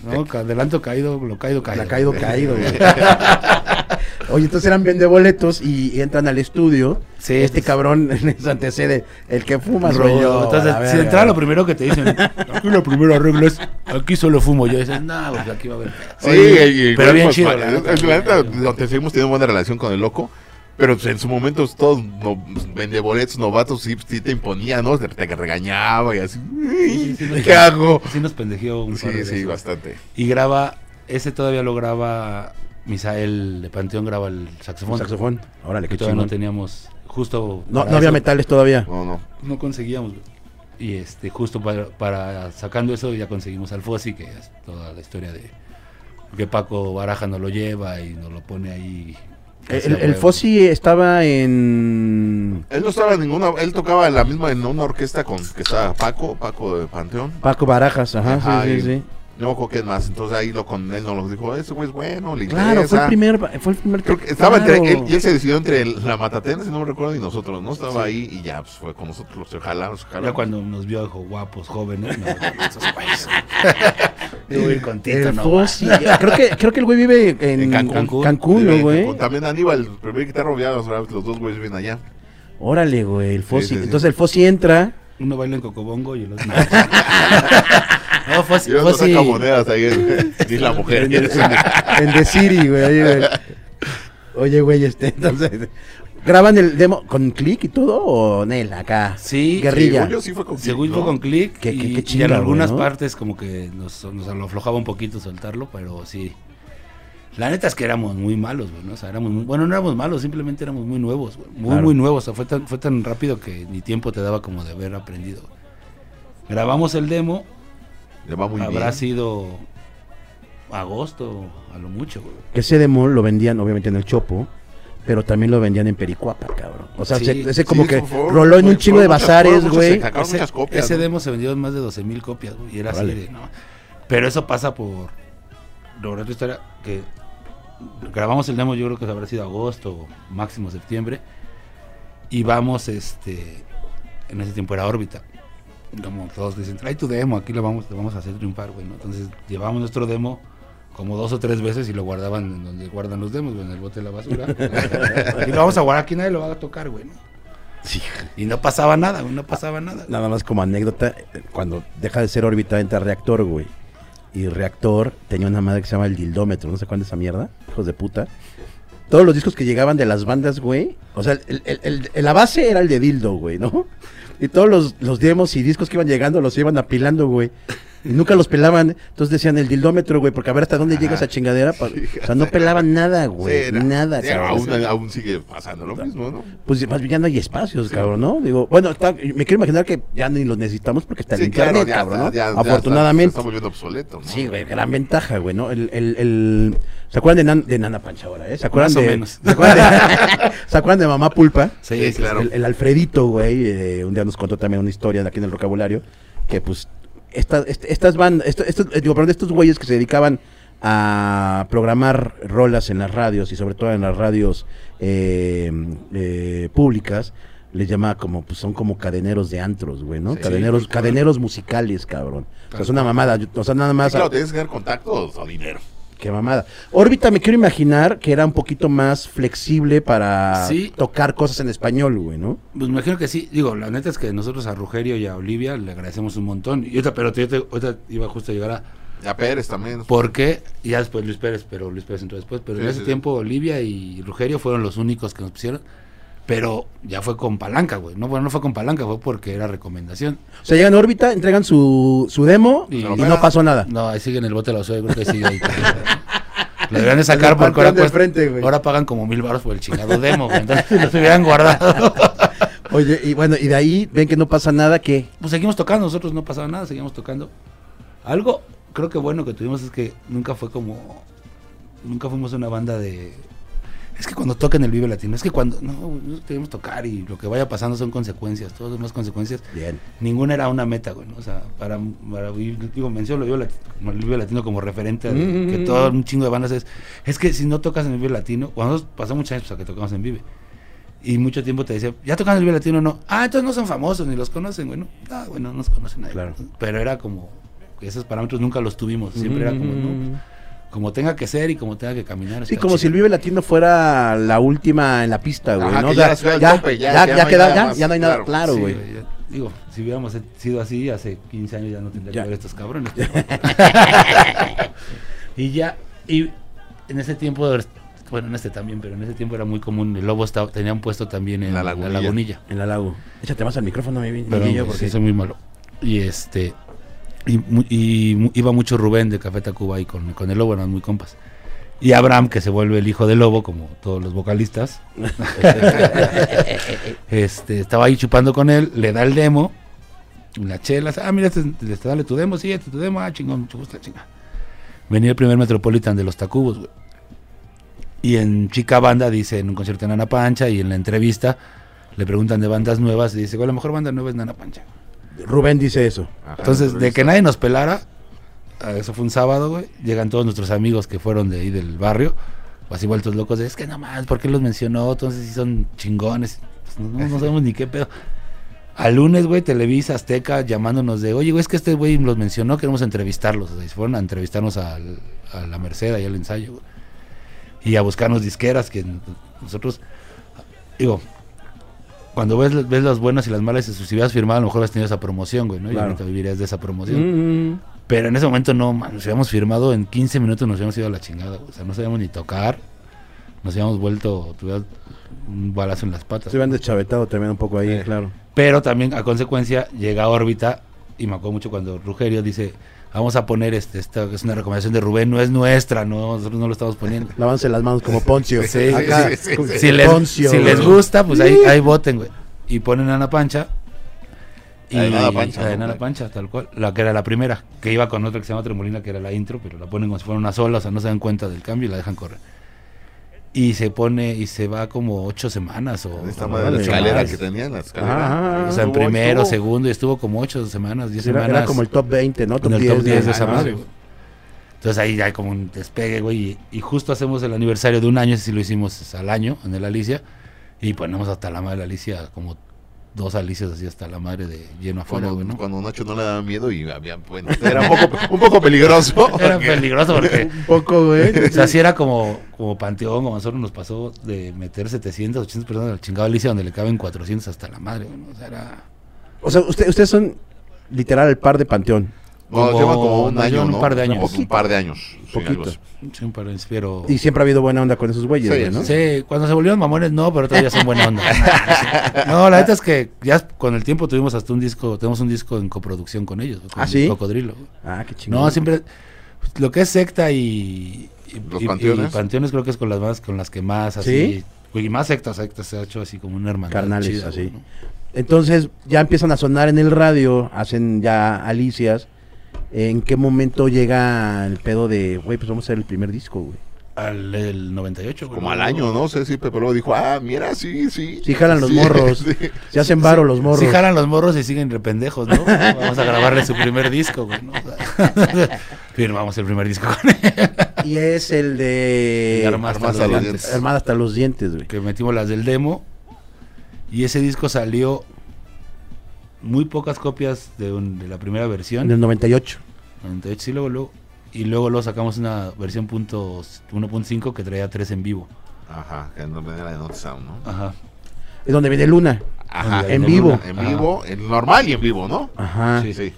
No, adelanto caído, lo caído, caído. La caído, caído, güey. Oye, entonces eran vendeboletos y, y entran al estudio. Sí, este pues- cabrón les antecede. El que fuma Rollo. Entonces, la si entraba lo primero que te dicen, aquí la primera regla es, aquí solo fumo yo. Dices, no, pues aquí va a haber. Sí, Oye, y- y- pero bien pues, chido. la la donde seguimos teniendo buena relación con el loco. Pero pues, en su momento todos no, vende boletos novatos sí, sí te imponía, ¿no? Te, te regañaba y así. sí, sí, nos- ¿Qué hago? Sí nos pendejeó un par Sí, de sí, veces. bastante. Y graba, ese todavía lo graba, Misael de Panteón graba el saxofón. Un saxofón. Órale, Que todavía no teníamos, justo... No, no había eso, metales todavía. No, no. No conseguíamos. Y este, justo para, para sacando eso ya conseguimos al Fossi, que es toda la historia de que Paco Baraja nos lo lleva y nos lo pone ahí. El, hacia el huevo. Fossi estaba en Él no estaba en ninguna, él tocaba en la misma en una orquesta con que estaba Paco, Paco de Panteón. Paco Barajas, ajá, Ajá, sí, y- sí, sí. No me más, entonces ahí lo con él nos lo dijo, ese güey es bueno, le Claro, fue el interesa". primer, fue el primer Creo que estaba claro. entre él y él se decidió entre el- la Matatena, si no me recuerdo, y nosotros, ¿no? Estaba ahí y ya, pues fue con nosotros, se jalaron, se jalaron. Ya cuando nos vio, dijo, guapos, jóvenes. No, esos Yo ir con Tito, no, Fossi, creo que, creo que el güey vive en, En Cancún. Cancún, Sí, ¿no, güey? También Aníbal, el primer guitarro, ya los, los dos güeyes viven allá. Órale, güey, el Fossi. sí, sí. Entonces el Fossi entra. Uno baila en Cocobongo y el otro no. no, Fossi, Y otro Fossi- saca monedas ahí en, en la mujer. En, en- en The City, güey. Oye, güey, este, entonces. ¿Graban el demo con click y todo o Nel acá? Sí, Guerrilla. Según yo sí fue con Según ¿no? fue con click Qué- y, qué- qué y en algunas ¿no? partes como que nos, nos lo aflojaba un poquito soltarlo, pero sí. La neta es que éramos muy malos, güey, ¿no? O sea, éramos muy- bueno, no éramos malos, simplemente éramos muy nuevos, güey. Muy, Claro. muy nuevos. O sea, fue tan, fue tan rápido que ni tiempo te daba como de haber aprendido. Grabamos el demo, Le va muy habrá bien. sido agosto, a lo mucho, güey. Que ese demo lo vendían obviamente en el Chopo, pero también lo vendían en Pericuapa, cabrón. O sea, Sí, ese, ese como Sí, que fue- roló en fue- un chingo de bazares, güey. Ese, muchas copias. ese ¿no? demo se vendió en más de 12 mil copias, güey, y era Órale. así de, no. Pero eso pasa por. Lograr tu historia que grabamos el demo, yo creo que habrá sido agosto, máximo septiembre. Y vamos, este. En ese tiempo era órbita. Como todos dicen, trae tu demo, aquí lo vamos, lo vamos a hacer triunfar, güey, ¿no? Entonces llevamos nuestro demo como dos o tres veces y lo guardaban en donde guardan los demos, güey, en el bote de la basura. y lo vamos a guardar, aquí nadie lo va a tocar, güey, ¿no? Sí, Y no pasaba nada, güey, no pasaba nada. nada más como anécdota, cuando deja de ser órbita entra reactor, güey. Y reactor tenía una madre que se llama el dildómetro, ¿no se acuerdan de esa mierda? Hijos de puta. Todos los discos que llegaban de las bandas, güey. O sea, el- el- la base era el de dildo, güey, ¿no? Y todos los, los demos y discos que iban llegando los iban apilando, güey. Y nunca los pelaban. Entonces decían el dildómetro, güey, porque a ver hasta dónde llega esa chingadera. pa- o sea, no pelaban nada, güey. Sí, nada, sí, cabrón. aún, aún sigue pasando lo mismo, ¿no? Pues más bien ya no hay espacios, cabrón, ¿no? Digo, bueno, está- me quiero imaginar que ya ni los necesitamos porque está el claro, internet, ya cabrón, está, ¿no? ya- ya Afortunadamente. está, se está volviendo obsoleto, ¿no? Sí, güey, gran ventaja, güey, ¿no? El, el, el- ¿Se acuerdan de, Nan- de Nana Pancha ahora, eh? ¿Se acuerdan Más o de, menos. ¿se acuerdan de, ¿se acuerdan de Mamá Pulpa? Sí, claro. El, el Alfredito, güey, eh, un día nos contó también una historia de aquí en el vocabulario, que pues esta- est- estas bandas, esto, esto- eh, digo, perdón, estos güeyes que se dedicaban a programar rolas en las radios y sobre todo en las radios eh, eh, públicas, les llama como, pues son como cadeneros de antros, güey, ¿no? Sí, cadeneros, sí, cadeneros musicales, cabrón. O sea, es una mamada, o sea, nada Sí, más... claro, tienes que dar contactos o dinero. Qué mamada. Órbita me quiero imaginar que era un poquito más flexible para Sí. tocar cosas en español, güey, ¿no? Pues me imagino que sí. Digo, la neta es que nosotros a Rugerio y a Olivia le agradecemos un montón. Y ahorita, pero yo te- iba justo a llegar a... Ya Pérez también. ¿Por qué? Y ya después Luis Pérez, pero Luis Pérez entró después. Pero en ese sí, sí. tiempo Olivia y Rugerio fueron los únicos que nos pusieron. Pero ya fue con palanca, güey. No, bueno, no fue con palanca, fue porque era recomendación. O sea, llegan a órbita, entregan su, su demo y, Y- no pasó nada. No, ahí sigue en el bote de la basura, yo creo que sigue ahí. Lo deberían de sacar el porque ahora, cuesta- frente, ahora pagan como mil baros por el chingado demo, güey. Entonces, los hubieran guardado. Oye, y bueno, y de ahí ven que no pasa nada, ¿qué? pues seguimos tocando, nosotros no pasaba nada, seguimos tocando. Algo creo que bueno que tuvimos es que nunca fue como nunca fuimos una banda de es que cuando tocan el Vive Latino, es que cuando no, no queremos tocar y lo que vaya pasando son consecuencias, todas son las consecuencias. Bien. Ninguna era una meta, güey, ¿no? O sea, para, para digo, menciono el Vive Latino, el Vive Latino como referente de Mm. que todo un chingo de bandas es es que si no tocas en el Vive Latino, cuando nosotros pasó muchos años pues, a que tocamos en Vive. Y mucho tiempo te decía, ¿ya tocan el Vive Latino o no? Ah, entonces no son famosos, ni los conocen, güey. No, ah, bueno, no nos conocen nadie. Claro. Pero era como, esos parámetros nunca los tuvimos. Siempre era como, no, como tenga que ser y como tenga que caminar. Sí, como si el. Vive Latino fuera la última en la pista, güey, ¿no? Ya, ya ya, tope, ya, ya, ya ya no hay queda- nada ya- más, ya no hay nada, claro. claro, Sí, güey. digo, si hubiéramos sido así hace 15 años ya no tendría Ya. que ver estos cabrones. y ya, y en ese tiempo, bueno, en este también, pero en ese tiempo era muy común. El lobo estaba, tenía un puesto también en La la Lagunilla. lagunilla. En la lago. Échate más al micrófono, mi mi Pero niño, porque sí, soy muy malo. Y este. Y, y iba mucho Rubén de Café Tacuba y con, con el lobo eran muy compas. Y Abraham, que se vuelve el hijo del lobo, como todos los vocalistas. este, estaba ahí chupando con él, le da el demo, la chela, ah, mira, este, este, dale tu demo, sí, este es tu demo, ah, chingón, mucho gusto, chinga. Venía el primer Metropolitan de los Tacubos, güey. Y en Chica Banda dice, en un concierto en Nana Pancha, y en la entrevista le preguntan de bandas nuevas, y dice, "Güey, la mejor banda nueva es Nana Pancha. Rubén dice eso. Ajá, Entonces, de que nadie nos pelara, ah, eso fue un sábado, güey. Llegan todos nuestros amigos que fueron de ahí del barrio, así vueltos locos, de, es que no más, ¿por qué los mencionó? Entonces, si son chingones. Pues, no, no sabemos ni qué pedo. Al lunes, güey, Televisa, Azteca, llamándonos de, oye, güey, es que este güey los mencionó, queremos entrevistarlos. O sea, y fueron a entrevistarnos al- a la Merced, ahí al ensayo, güey. Y a buscarnos disqueras, que nosotros, digo, cuando ves, ves las buenas y las malas, si hubieras firmado, a lo mejor has tenido esa promoción, güey, ¿no? Y Claro. ahorita vivirías de esa promoción. Mm, Pero en ese momento no, man, nos habíamos firmado en 15 minutos, nos habíamos ido a la chingada. O sea, no sabíamos ni tocar. Nos habíamos vuelto, tuviera un balazo en las patas. se habían deschavetado también un poco ahí, Eh. claro. Pero también, a consecuencia, llega a órbita. Y me acuerdo mucho cuando Rugerio dice: Vamos a poner este, esta, es una recomendación de Rubén, no es nuestra, no, nosotros no lo estamos poniendo. Lávanse las manos como Poncio. Sí, Acá, sí, sí, con- sí. Si les, Poncio, si les güey. gusta, pues ahí, ahí voten, güey. Y ponen Ana Pancha. Y La Pancha, la Pancha, tal cual. La que era la primera, que iba con otra que se llama Tremolina, que era la intro, pero la ponen como si fuera una sola, o sea, no se dan cuenta del cambio y la dejan correr. Y se pone, y se va como ocho semanas o... Esta madre de la escalera que tenían, la escalera. Ajá, O sea, en primero, estuvo- segundo, y estuvo como ocho semanas, diez Era, semanas. era como el top 20, ¿no? en el top 10 de ah, esa no, madre, güey. Entonces ahí hay como un despegue, güey. Y, y justo hacemos el aniversario de un año, ese sí lo hicimos al año en el Alicia. Y ponemos hasta la madre de la Alicia, como dos Alicias así hasta la madre de lleno afuera, Cuando, güey, ¿no? cuando Nacho no le daba miedo y había, bueno, era un poco, un poco peligroso. Era porque- peligroso porque, Un poco, güey. o sea, sí era como, como Panteón, como a nosotros nos pasó de meter 700, 800 personas al chingado Alicia, donde le caben 400 hasta la madre. O sea, era... O sea, usted- ustedes son literal el par de Panteón. No, Como- lleva como un no, año, un ¿no? par de años. Un, un par de años. Poquito. Sí, un par de- pero... Y siempre ha habido buena onda con esos güeyes, Sí, ¿no? Sí, cuando se volvieron mamones no, pero todavía son buena onda. No, la neta es que ya con el tiempo tuvimos hasta un disco, tenemos un disco en coproducción con ellos, con ¿Ah, sí? Cocodrilo. Ah, qué chingón. No, siempre lo que es secta y, y- Los y- panteones. y panteones creo que es con las más con las que más así, y más sectas, sectas se ha hecho así como una hermandad Carnales, chida, así. ¿no? Entonces ya empiezan a sonar en el radio, hacen ya alicias. ¿En qué momento llega el pedo de, güey, pues vamos a hacer el primer disco, güey? Al el 98, güey. Como al año, no sé si Pepe luego dijo, ah, mira, sí, sí. Sí jalan los Sí, morros. sí. Se hacen varo los morros. Si jalan los morros y siguen rependejos, ¿no? Vamos a grabarle su primer disco, güey, ¿no? O sea, Firmamos el primer disco con él. Y es el de Armas hasta los dientes. Armada hasta los dientes, güey. que metimos las del demo y ese disco salió muy pocas copias de, un- de la primera versión el 98. 98 sí luego luego y luego lo sacamos una versión punto 1.5 que traía tres en vivo. Ajá, que no venía la de Not Sound, ¿no? Ajá. Es donde viene Luna. Ajá, En vivo. Luna, En vivo, en normal y en vivo, ¿no? Ajá. Sí, sí.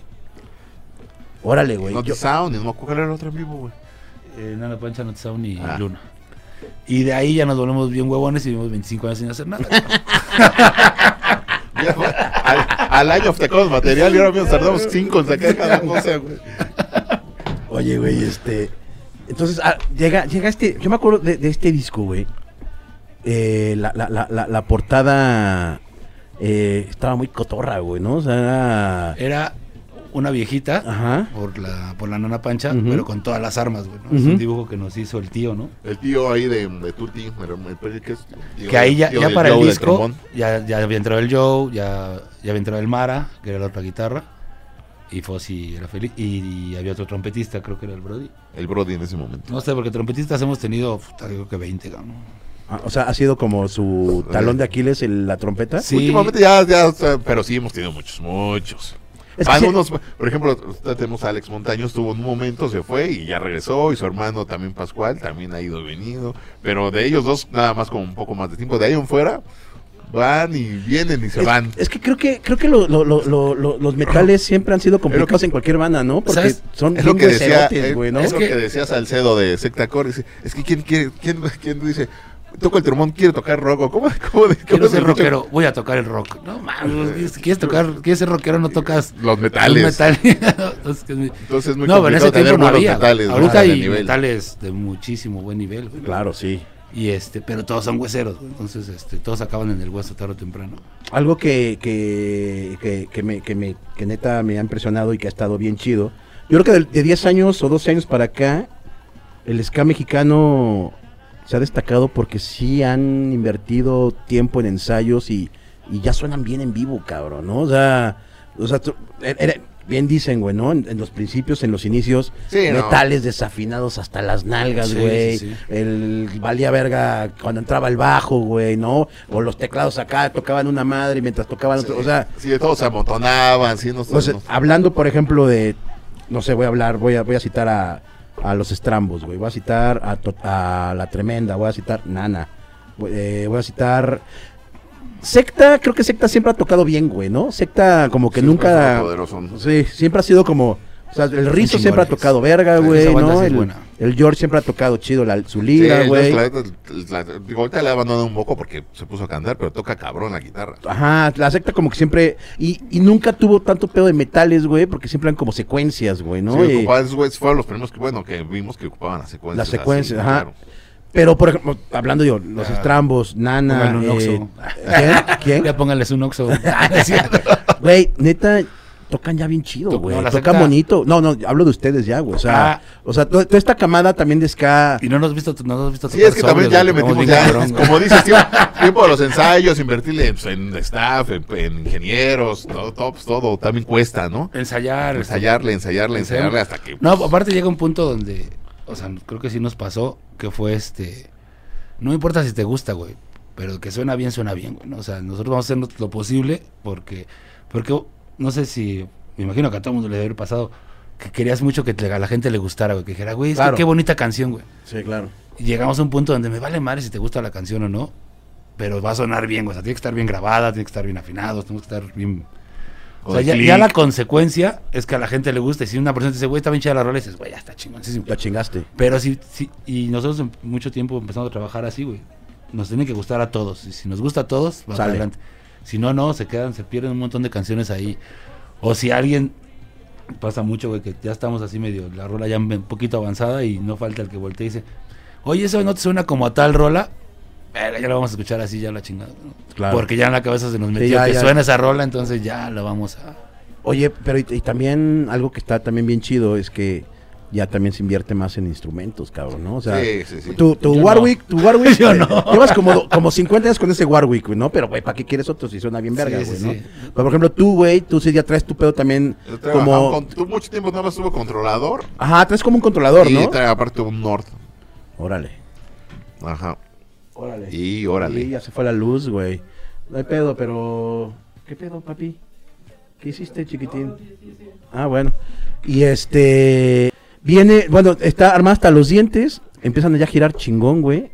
Órale, güey. Not Yo- Sound, y no me el otro en vivo, güey. Eh, Nana Pancha, Not Sound y Ah. Luna. Y de ahí ya nos volvemos bien huevones y vivimos 25 años sin hacer nada. Al, al año sacamos material y ahora mismo tardamos cinco en sacar cada cosa, güey. Oye, güey, este. Entonces, ah, llega, llega este. Yo me acuerdo de, de este disco, güey. Eh, la, la, la, la, la portada eh, estaba muy cotorra, güey, ¿no? O sea, era- Era una viejita Ajá. por la por la Nana Pancha, pero con todas las armas, güey. ¿no? Es un dibujo que nos hizo el tío, ¿no? El tío ahí de, de Tutti, pero me parece que es. tío que ahí ya, ya para el Joe disco ya, ya había entrado el Joe, ya, ya había entrado el Mara, que era la otra guitarra, y Fossi era feliz, y, había otro trompetista, creo que era el Brody. El Brody en ese momento. No sé, porque trompetistas hemos tenido, puta, creo que 20, ¿no? Ah, o sea, ha sido como su talón de Aquiles el- la trompeta. Sí. Últimamente ya, ya, o sea, pero sí hemos tenido muchos, muchos. Es que Algunos, por ejemplo, tenemos a Alex Montaño, estuvo en un momento, se fue y ya regresó, y su hermano también Pascual, también ha ido y venido, pero de ellos dos nada más con un poco más de tiempo, de ahí en fuera van y vienen y se Es, van. es que creo que creo que lo- lo- lo- lo- lo- los metales siempre han sido complicados que- en cualquier banda, ¿no? Porque ¿Sabes? son Es lo que decía, es, güey, ¿no? es lo que- que decía Salcedo de Secta Core, es que quién quiere, quién, quién dice, toco el trombón, quiere tocar rock, o ¿cómo, cómo, de- cómo Quiero se ser rockero, voy a tocar el rock. No, mames, quieres tocar, quieres ser rockero, no tocas Los metales. los metales. Entonces, es muy- no, pero en ese tiempo no había. metales. Ahorita hay nivel. metales de muchísimo buen nivel. güey. Claro, sí. Y este, pero todos son hueseros, entonces este, todos acaban en el hueso tarde o temprano. Algo que, que, que, que me, que, me, que neta me ha impresionado y que ha estado bien chido. Yo creo que de, de 10 años o 12 años para acá, el ska mexicano se ha destacado porque sí han invertido tiempo en ensayos y, y ya suenan bien en vivo, cabrón, ¿no? O sea, o sea tú- era- era- bien dicen, güey, ¿no? En, en los principios, en los inicios, Sí, no. metales desafinados hasta las nalgas, Sí, güey. sí, sí. El valía verga cuando entraba el bajo, güey, ¿no? O los teclados acá tocaban una madre mientras tocaban otro. O sea, Sí, todos se amontonaban, sí, no, no- hablando, por ejemplo, de. No sé, voy a hablar, voy a, voy a citar a, a los estrambos, güey. Voy a citar a, La Tremenda, voy a citar Nana. Voy, eh, voy a citar. Secta, creo que Secta siempre ha tocado bien, güey, ¿no? Secta como que siempre nunca. Sí, siempre ha sido como. O sea, el Rizo siempre ha tocado verga, güey, ¿no? sí es El, buena. el George siempre ha tocado chido la, su Sí, lira, güey. Digo, ahorita le ha abandonado un poco porque se puso a cantar, pero toca cabrón la guitarra. Ajá, la secta como que siempre. Y, y nunca tuvo tanto pedo de metales, güey, porque siempre eran como secuencias, güey, ¿no? Sí, ocupaban güeyes fueron los primeros que, bueno, que vimos que ocupaban las secuencias. Las secuencias, así, ajá. claro. pero, por ejemplo, hablando yo, los Ya. estrambos, Nana. Pónganle un eh, Oxxo. ¿Quién? ¿Quién? Ya pónganles un oxo. Güey, neta, tocan ya bien chido, güey. no, tocan secta- bonito. No, no, hablo de ustedes ya, güey. O sea, Ah. o sea to- toda esta camada también de ska. y no nos has visto, no nos has visto Sí, es que también ya le metimos ya, cabrón, como dices, tiempo, tiempo de los ensayos, invertirle pues, en staff, en, en ingenieros, todo, todo, pues, todo también cuesta, ¿no? Ensayar. este, Ensayarle, ensayarle, Ensayar. ensayarle hasta que... No, aparte llega un punto donde, o sea, creo que sí nos pasó, que fue este, no importa si te gusta, güey, pero que suena bien, suena bien, güey, ¿no? O sea, nosotros vamos a hacer lo posible porque, porque, no sé si, me imagino que a todo el mundo le debe haber pasado, que querías mucho que te- a la gente le gustara, güey, que dijera, güey, Claro. qué bonita canción, güey. Sí, claro. Y llegamos a un punto donde me vale madre si te gusta la canción o no, pero va a sonar bien, güey, o sea, tiene que estar bien grabada, tiene que estar bien afinado, tiene que estar bien... O sea, ya, la consecuencia es que a la gente le guste. Si una persona te dice, güey, está bien chida la rola, y dices, güey, ya está chingoncísimo. Ya chingaste. Pero sí, sí, y nosotros en mucho tiempo empezamos a trabajar así, güey. Nos tiene que gustar a todos. Y si nos gusta a todos, va adelante. Si no, no, se quedan, se pierden un montón de canciones ahí. O si alguien pasa mucho, güey, que ya estamos así medio, la rola ya un poquito avanzada y no falta el que voltee y dice, oye, eso no te suena como a tal rola. Verga, ya la vamos a escuchar así, ya la chingada. ¿no? Claro. Porque ya en la cabeza se nos metió ya, que ya. suena esa rola, entonces ya la vamos a. Oye, pero y, y también algo que está también bien chido es que ya también se invierte más en instrumentos, cabrón, ¿no? O sea, Sí, sí, sí. tu, Warwick, tu Warwick, Yo eh, no. llevas como, como 50 años con ese Warwick, ¿no? Pero, güey, ¿para qué quieres otro si suena bien verga, güey, sí, no? sí. Pero, por ejemplo, tú, güey, tú sí ya traes tu pedo también Yo como... con- tú mucho tiempo nada más tuvo controlador Ajá, traes como un controlador, y ¿no? trae aparte un Nord. Órale. Ajá. Órale. Y órale. Sí, ya se fue la luz, güey. No hay pedo, pero... ¿Qué pedo, papi? ¿Qué hiciste, chiquitín? Ah, bueno. Y este... Viene, bueno, está armada hasta los dientes, empiezan ya a girar chingón, güey.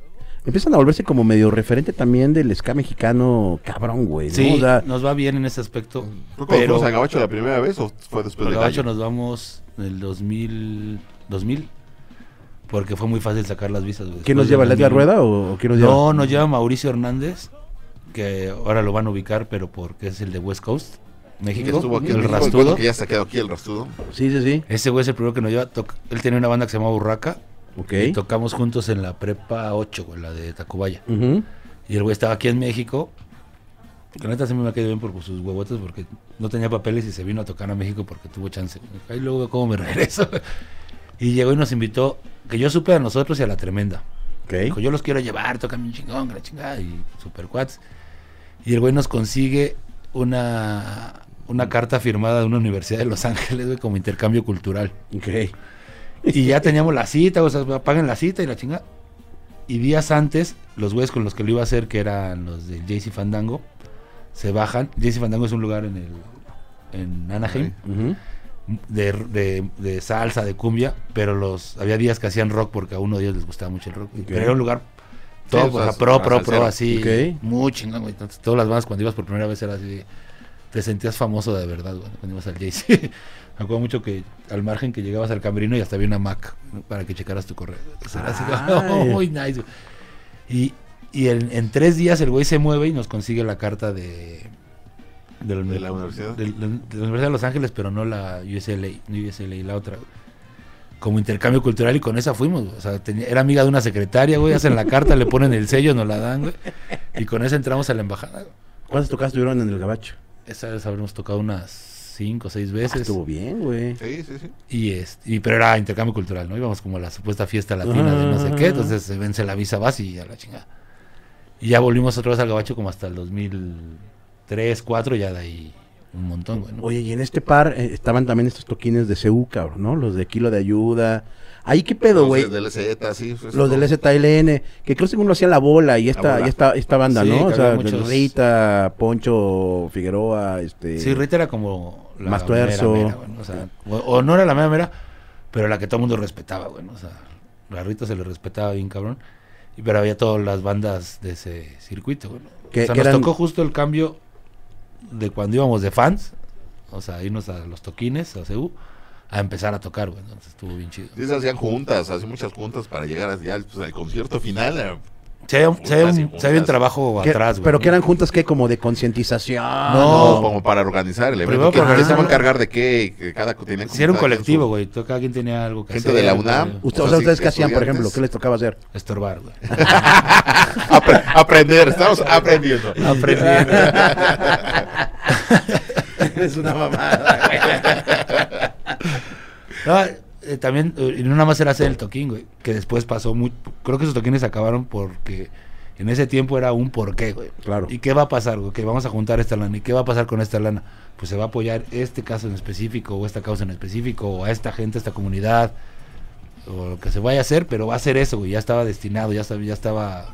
Empiezan a volverse como medio referente también del ska mexicano cabrón, güey. ¿no? Sí, O sea, nos va bien en ese aspecto. ¿Fue cuando Pero fuimos a Gabacho la primera vez o fue después de Gabacho Gallo? nos vamos en el 2000, 2000 porque fue muy fácil sacar las visas. güey. ¿Quién nos lleva, 2001. Rueda o, o quién nos lleva? No, nos lleva Mauricio Hernández, que ahora lo van a ubicar, pero porque es el de West Coast, Que México, estuvo aquí en el México, rastudo. bueno, que ya se quedado aquí el rastudo. Sí, sí, sí. Ese güey es el primero que nos lleva. Él tenía una banda que se llama Burraca. Ok. Y tocamos juntos en la prepa 8, güey, la de Tacubaya. Y el güey estaba aquí en México. La neta se me ha quedado bien por sus huevotes porque no tenía papeles y se vino a tocar a México porque tuvo chance. Ahí luego cómo me regreso. Y llegó y nos invitó, que yo supe a nosotros y a la tremenda. Dijo, Ok. yo los quiero llevar, tocan un chingón, que la chingada, y super cuates. Y el güey nos consigue una, una carta firmada de una universidad de Los Ángeles, güey, como intercambio cultural. Ok. Y ya teníamos la cita, o sea, pagan la cita y la chingada. Y días antes, los güeyes con los que lo iba a hacer, que eran los del JC Fandango, se bajan. JC Fandango es un lugar en el en Anaheim, de, de- de salsa, de cumbia, pero los había días que hacían rock porque a uno de ellos les gustaba mucho el rock. Pero era un lugar todo, o sea, pro, pro, pro, así, Ok. muy chingón, todas las bandas cuando ibas por primera vez era así, te sentías famoso de verdad, güey, cuando ibas al JC. Me acuerdo mucho que al margen que llegabas al camerino y hasta había una Mac ¿no? para que checaras tu correo. Así muy nice, güey. Y, y en, en tres días el güey se mueve y nos consigue la carta de... De la, ¿De la universidad? de la Universidad de Los Ángeles, pero no la USLA, no USLA, la otra. güey. Como intercambio cultural y con esa fuimos. O sea, tenía- era amiga de una secretaria, güey. Hacen la carta, le ponen el sello, nos la dan, güey. Y con esa entramos a la embajada. güey. ¿Cuántas tocadas tuvieron en el gabacho? Esa vez habremos tocado unas cinco o seis Ah, veces. estuvo bien, güey. Sí, sí, sí. Y, este, y pero era intercambio cultural, ¿no? Íbamos como a la supuesta fiesta latina de no sé qué, entonces se vence la visa base y a la chingada. Y ya volvimos otra vez al gabacho como hasta el 2003, 2004, ya de ahí un montón, güey. ¿no? Oye, y en este par eh, estaban también estos toquines de CU, cabrón, ¿no? Los de Kilo de Ayuda. Ahí qué pedo, Los güey. Del Z, sí. eso es Los del. ZLN, que creo que según lo hacía la bola y esta, bola. y esta, esta banda, Sí, ¿no? O sea, muchos- Rita, Poncho, Figueroa, este. Sí, Rita era como la Más mera tuerzo. mera, güey, ¿no? o, sea, o, o no era la mera mera, pero la que todo el mundo respetaba, güey. O sea, la Rita se le respetaba bien, cabrón. Pero había todas las bandas de ese circuito, güey. ¿no? Que- o sea, que nos eran- tocó justo el cambio de cuando íbamos de fans, o sea, irnos a los toquines, a CU, a empezar a tocar, güey. Entonces estuvo bien chido. Sí, se hacían juntas, hacían muchas juntas para llegar pues, al concierto final. eh, Se había, un- se había un- se había trabajo que- atrás, güey. pero ¿no? que eran juntas que como de concientización. No. como para organizar el evento. Primero ¿Quién para se va a organizar- encargar de qué? Que cada tenía Sí, era un colectivo, güey. Cada quien tenía algo que Gente hacer. de la UNAM. güey. Usted- O o sea, ¿ustedes qué hacían, por ejemplo? ¿Qué les tocaba hacer? Estorbar, güey. Apre- aprender, estamos aprendiendo. Aprendiendo. es una mamada, No, eh, también, eh, y no nada más era hacer el toquín, güey. Que después pasó muy. Creo que esos toquines acabaron porque en ese tiempo era un porqué, güey. Claro. ¿Y qué va a pasar, güey? Que vamos a juntar esta lana. ¿Y qué va a pasar con esta lana? Pues se va a apoyar este caso en específico, o esta causa en específico, o a esta gente, a esta comunidad, o lo que se vaya a hacer, pero va a ser eso, güey. Ya estaba destinado, ya estaba, ya estaba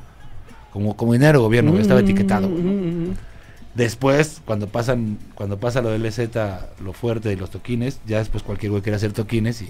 como, como dinero de gobierno, güey, estaba etiquetado. güey, ¿no? Después, cuando pasan, cuando pasa lo del LZ, lo fuerte y los toquines, ya después cualquier güey quiere hacer toquines y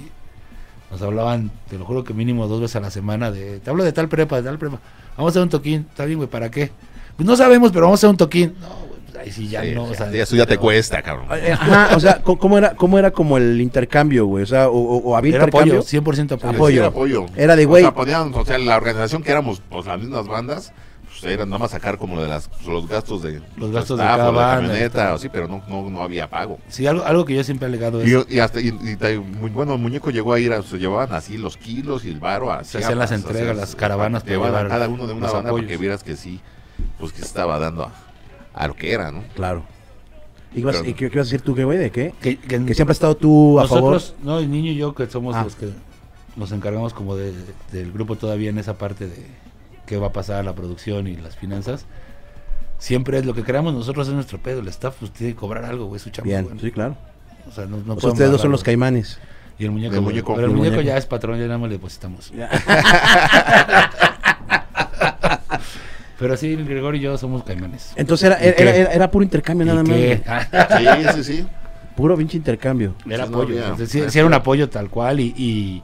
nos hablaban, te lo juro que mínimo dos veces a la semana de, te hablo de tal prepa, de tal prepa, vamos a hacer un toquín, está bien güey, ¿para qué? Pues no sabemos, pero vamos a hacer un toquín. No, güey, pues ahí sí ya Sí, no, o sea, eso ya te cuesta, cabrón. Eh, Ajá, o sea, ¿cómo- ¿cómo era, cómo era como el intercambio, güey? O sea, o, o- o había Era apoyo, intercambio. 100% apoyo. Apoyo. Sí, era apoyo. Era de, O güey. sea, ponían, o sea, la organización que éramos, pues las mismas bandas, pues era nada más sacar como lo de las, los gastos de Los gastos de cada banda, camioneta, o sí, pero no, no, no había pago. Sí, algo, algo que yo siempre he alegado es, Y, y hasta, y, y ta- muy bueno, el muñeco llegó a ir, a, se llevaban así los kilos y el varo a Se hacían las entregas, las caravanas para llevaban llevar cada uno de una banda apoyos. porque vieras que sí, pues que se estaba dando a, a lo que era, ¿no? Claro. ¿Y, vas- Pero- y qué, vas a decir tú, qué, güey? ¿De qué? que, que- Que siempre has estado tú a Nosotros, no, el niño y yo, que somos Ah. los que nos encargamos como de, del grupo todavía en esa parte de qué va a pasar, la producción y las finanzas, siempre es lo que creamos nosotros es nuestro pedo. El staff pues tiene que cobrar algo, güey, su chamba. Bien, sí, claro. O sea, no, no O sea, podemos ustedes dos son los caimanes. Y el muñeco. El muñeco. Pero el El muñeco, muñeco. ya es patrón, ya nada más le depositamos. Pero sí, Gregorio y yo somos caimanes. Entonces era, ¿Y era, era, era puro intercambio ¿Y nada más. qué? Sí, sí, sí. Puro pinche intercambio. Era no apoyo. sí, sí era un apoyo tal cual y, y,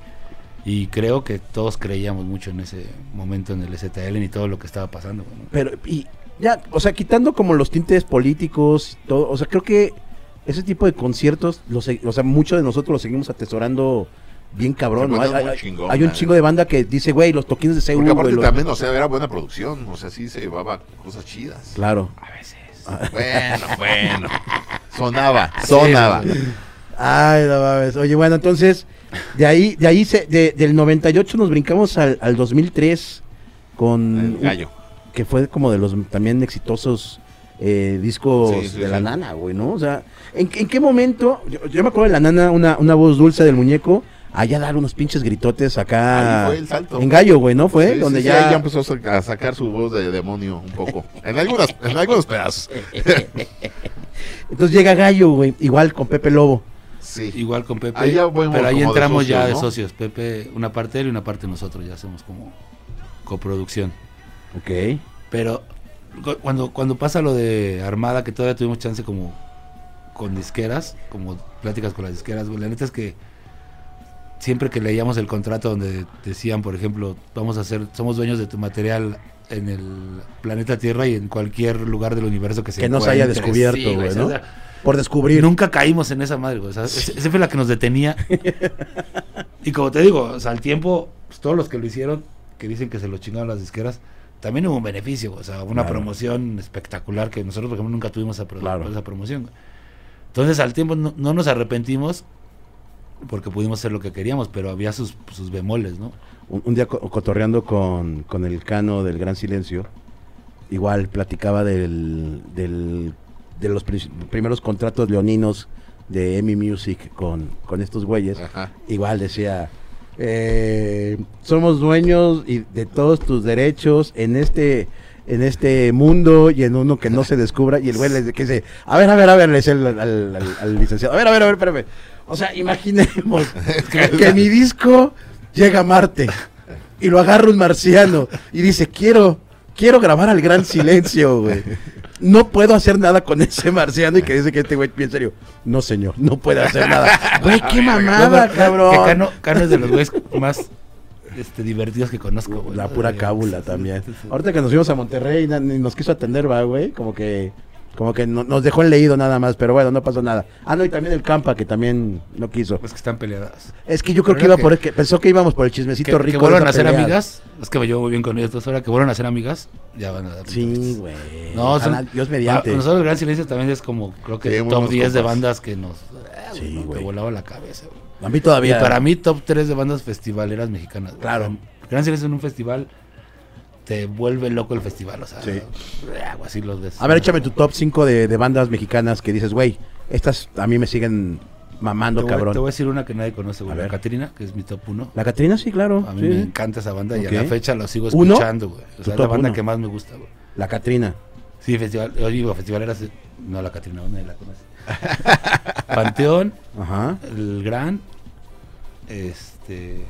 y creo que todos creíamos mucho en ese momento en el STL y todo lo que estaba pasando. Pero, y ya, o sea, quitando como los tintes políticos, y todo, o sea, creo que ese tipo de conciertos, los, o sea, muchos de nosotros los seguimos atesorando bien cabrón, ¿no? Hay, ponen muy hay- chingón, hay un chingo de banda que dice, güey, los toquines de CU, Porque aparte güey, los- también, o sea, era buena producción. O sea, sí se llevaba cosas chidas. Claro. A veces. Bueno, bueno. Sonaba, sonaba. Ay, no mames. Oye, bueno, entonces, de ahí, de ahí, se, de- del 98 nos brincamos al, al 2003 con... El gallo. que fue como de los también exitosos eh, discos Sí, sí, de la nana, güey, ¿no? O sea, ¿en, en qué momento? Yo, yo me acuerdo de la nana, una, una voz dulce del muñeco, allá dar unos pinches gritotes acá. Ahí fue el salto. En gallo, güey, ¿no? Fue Sí, donde sí, ya. ya empezó a sacar su voz de demonio un poco. En, algunas, en algunos pedazos. Entonces llega gallo, güey, igual con Pepe Lobo. Sí. Igual con Pepe. Ahí ya fuimos pero ahí de entramos ya de ¿no? socios. Pepe, una parte él y una parte nosotros. Ya hacemos como coproducción. Ok. Pero cu- cuando, cuando pasa lo de Armada, que todavía tuvimos chance como con disqueras, como pláticas con las disqueras, la neta es que siempre que leíamos el contrato donde decían, por ejemplo, vamos a hacer, somos dueños de tu material en el planeta Tierra y en cualquier lugar del universo que se Que no se haya encuentre". descubierto, Sí, güey, o ¿no? sea, Por descubrir. Nunca caímos en esa madre, güey. O sea, ese- esa fue la que nos detenía. y como te digo, o sea, al tiempo, pues, todos los que lo hicieron, que dicen que se lo chingaron las disqueras, también hubo un beneficio, o sea, una Claro. promoción espectacular que nosotros, por ejemplo, nunca tuvimos esa, pro- Claro. esa promoción. güey. Entonces, al tiempo no, no nos arrepentimos porque pudimos hacer lo que queríamos, pero había sus, sus bemoles, ¿no? un, un día co- cotorreando con, con el cano del Gran Silencio, igual platicaba del, del- de los pri- primeros contratos leoninos de EMI Music con, con estos güeyes. Ajá. Igual decía, eh, somos dueños y de todos tus derechos en este en este mundo y en uno que no se descubra y el güey le que dice, a ver, a ver, a ver, le dice al, al- al- al licenciado, a ver, a ver, a ver, espérame. O sea, imaginemos que, que mi disco llega a Marte y lo agarra un marciano y dice, quiero, quiero grabar al gran silencio, güey. No puedo hacer nada con ese marciano y que dice que este güey piensa serio, no señor, no puede hacer nada. Güey, qué mamada, cabrón. Que Cano, Cano es de los güeyes más este, divertidos que conozco, güey. La pura cábula también. Ahorita que nos fuimos a Monterrey, ni nos quiso atender, va, güey. Como que, como que no- nos dejó en leído nada más, pero bueno, no pasó nada. Ah, no, y también el Campa, que también no quiso. Pues que están peleadas. Es que yo creo que iba que- por el que pensó que íbamos por el chismecito que, rico. que vuelvan a ser amigas. Es que me llevo muy bien con ellos. Entonces, ahora que vuelvan a ser amigas, ya van a dar. Sí, güey. No, son- Dios mediante. Ah, Nosotros el Gran Silencio también es como, creo que Sí, top buenos 10 de bandas que nos... Sí, Sí, güey. Te volaba la cabeza, güey. A mí Y todavía. para mí, top 3 de bandas festivaleras mexicanas. Claro. Gran Silencio en un festival te vuelve loco el festival, o sea, Sí. algo así los ves. A ver, échame tu top 5 de, de bandas mexicanas que dices, güey, estas a mí me siguen mamando, te voy, cabrón. te voy a decir una que nadie conoce, güey. La. Catrina, que es mi top 1. La Catrina, sí, claro. A mí sí. me encanta esa banda y a la fecha la sigo escuchando, güey. O sea, es la banda uno. que más me gusta, güey. La Catrina. Sí, festival, yo digo, festivaleras, eh, no la Catrina, nadie la conoce. Panteón, Ajá. el Gran, este...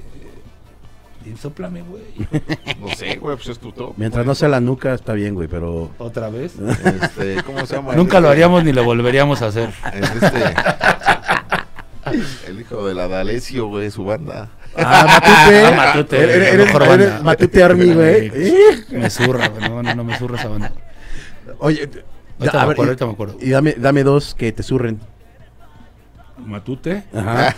y Sóplame, güey. No sé, güey, pues es tu top. Mientras no sea la nuca, está bien, güey, pero. Otra vez. Este, ¿Cómo se llama? Nunca lo haríamos ni lo volveríamos a hacer. Este, el hijo de la D'Alessio, güey, su banda. Ah, Matute. Ah, Matute, Eres, eres- eres. Matute Army, güey. Me zurra, güey. No, no, no me zurra esa banda. Oye, Ahorita a me ver, acuerdo, y- ahorita me acuerdo. y dame, dame dos que te surren. Matute. Ajá.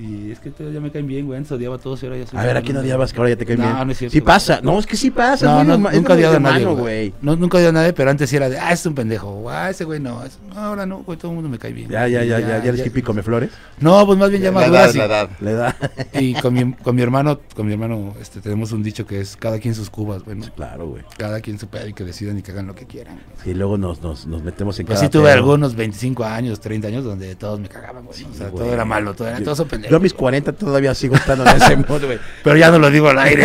Y es que todos ya me caen bien, güey. Antes odiaba a todos y ahora ya soy A ver, ¿a quién ¿no? odiabas que ahora ya te caen No, bien? no es cierto, Sí pasa. No, es que sí pasa. No, no, nunca odiado a nadie, güey. No, nunca odiado a nadie, pero antes sí era de, ah, es un pendejo. Ah, ese güey no. es- no, ahora no, güey, todo el mundo me cae bien. Ya, ya, ya, Y ya, ya eres hippie come flores. No, pues más bien ya La edad, la edad. Le da. Y con mi, con mi hermano, con mi hermano, este, tenemos un dicho que es cada quien sus cubas, bueno, Claro, güey. cada quien su pedo y que decidan y que hagan lo que quieran. Y luego nos, nos, nos metemos en Pues cada sí tuve pedo. algunos 25 años, 30 años donde todos me cagaban, güey. o sea, güey. todo era malo, todo era, Yo- todos son Yo a mis 40 todavía sigo estando en ese mood, güey. Pero ya no lo digo al aire.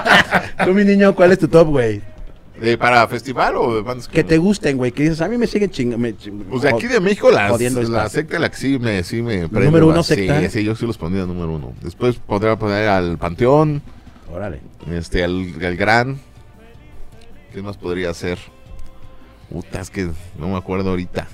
Tú, mi niño, ¿cuál es tu top, güey? ¿De para festival o de bandas Que te gusten, güey. Que dices, a mí me siguen chingando. Pues de aquí de México, las, la secta la que sí me, sí me prende número uno secta? Sí, sí, yo sí los pondría número uno. Después podría poner al Panteón, Órale. este, al, al Gran. ¿Qué más podría ser? Puta, es que no me acuerdo ahorita.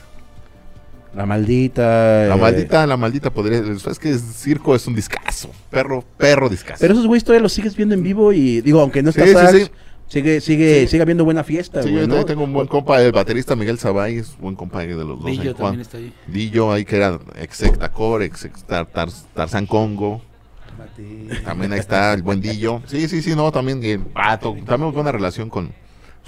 La maldita. La eh, maldita, la maldita podría. Es que circo es un discazo. Perro, perro discazo. Pero esos güeyes todavía los sigues viendo en vivo y digo, aunque no Sí, está sí, Sax, sí. sigue, sigue, Sí. sigue habiendo buena fiesta, Sí, güey, yo ¿no? tengo un buen compa, el baterista Miguel Zabay, es buen compa de los dos. Dillo ahí, Juan. también está ahí. Dillo, ahí que era ex Core, ex ex Tar- Tar- Tarzán Congo. También ahí está el buen Dillo. Sí, sí, sí, no, también el Pato. También buena relación con,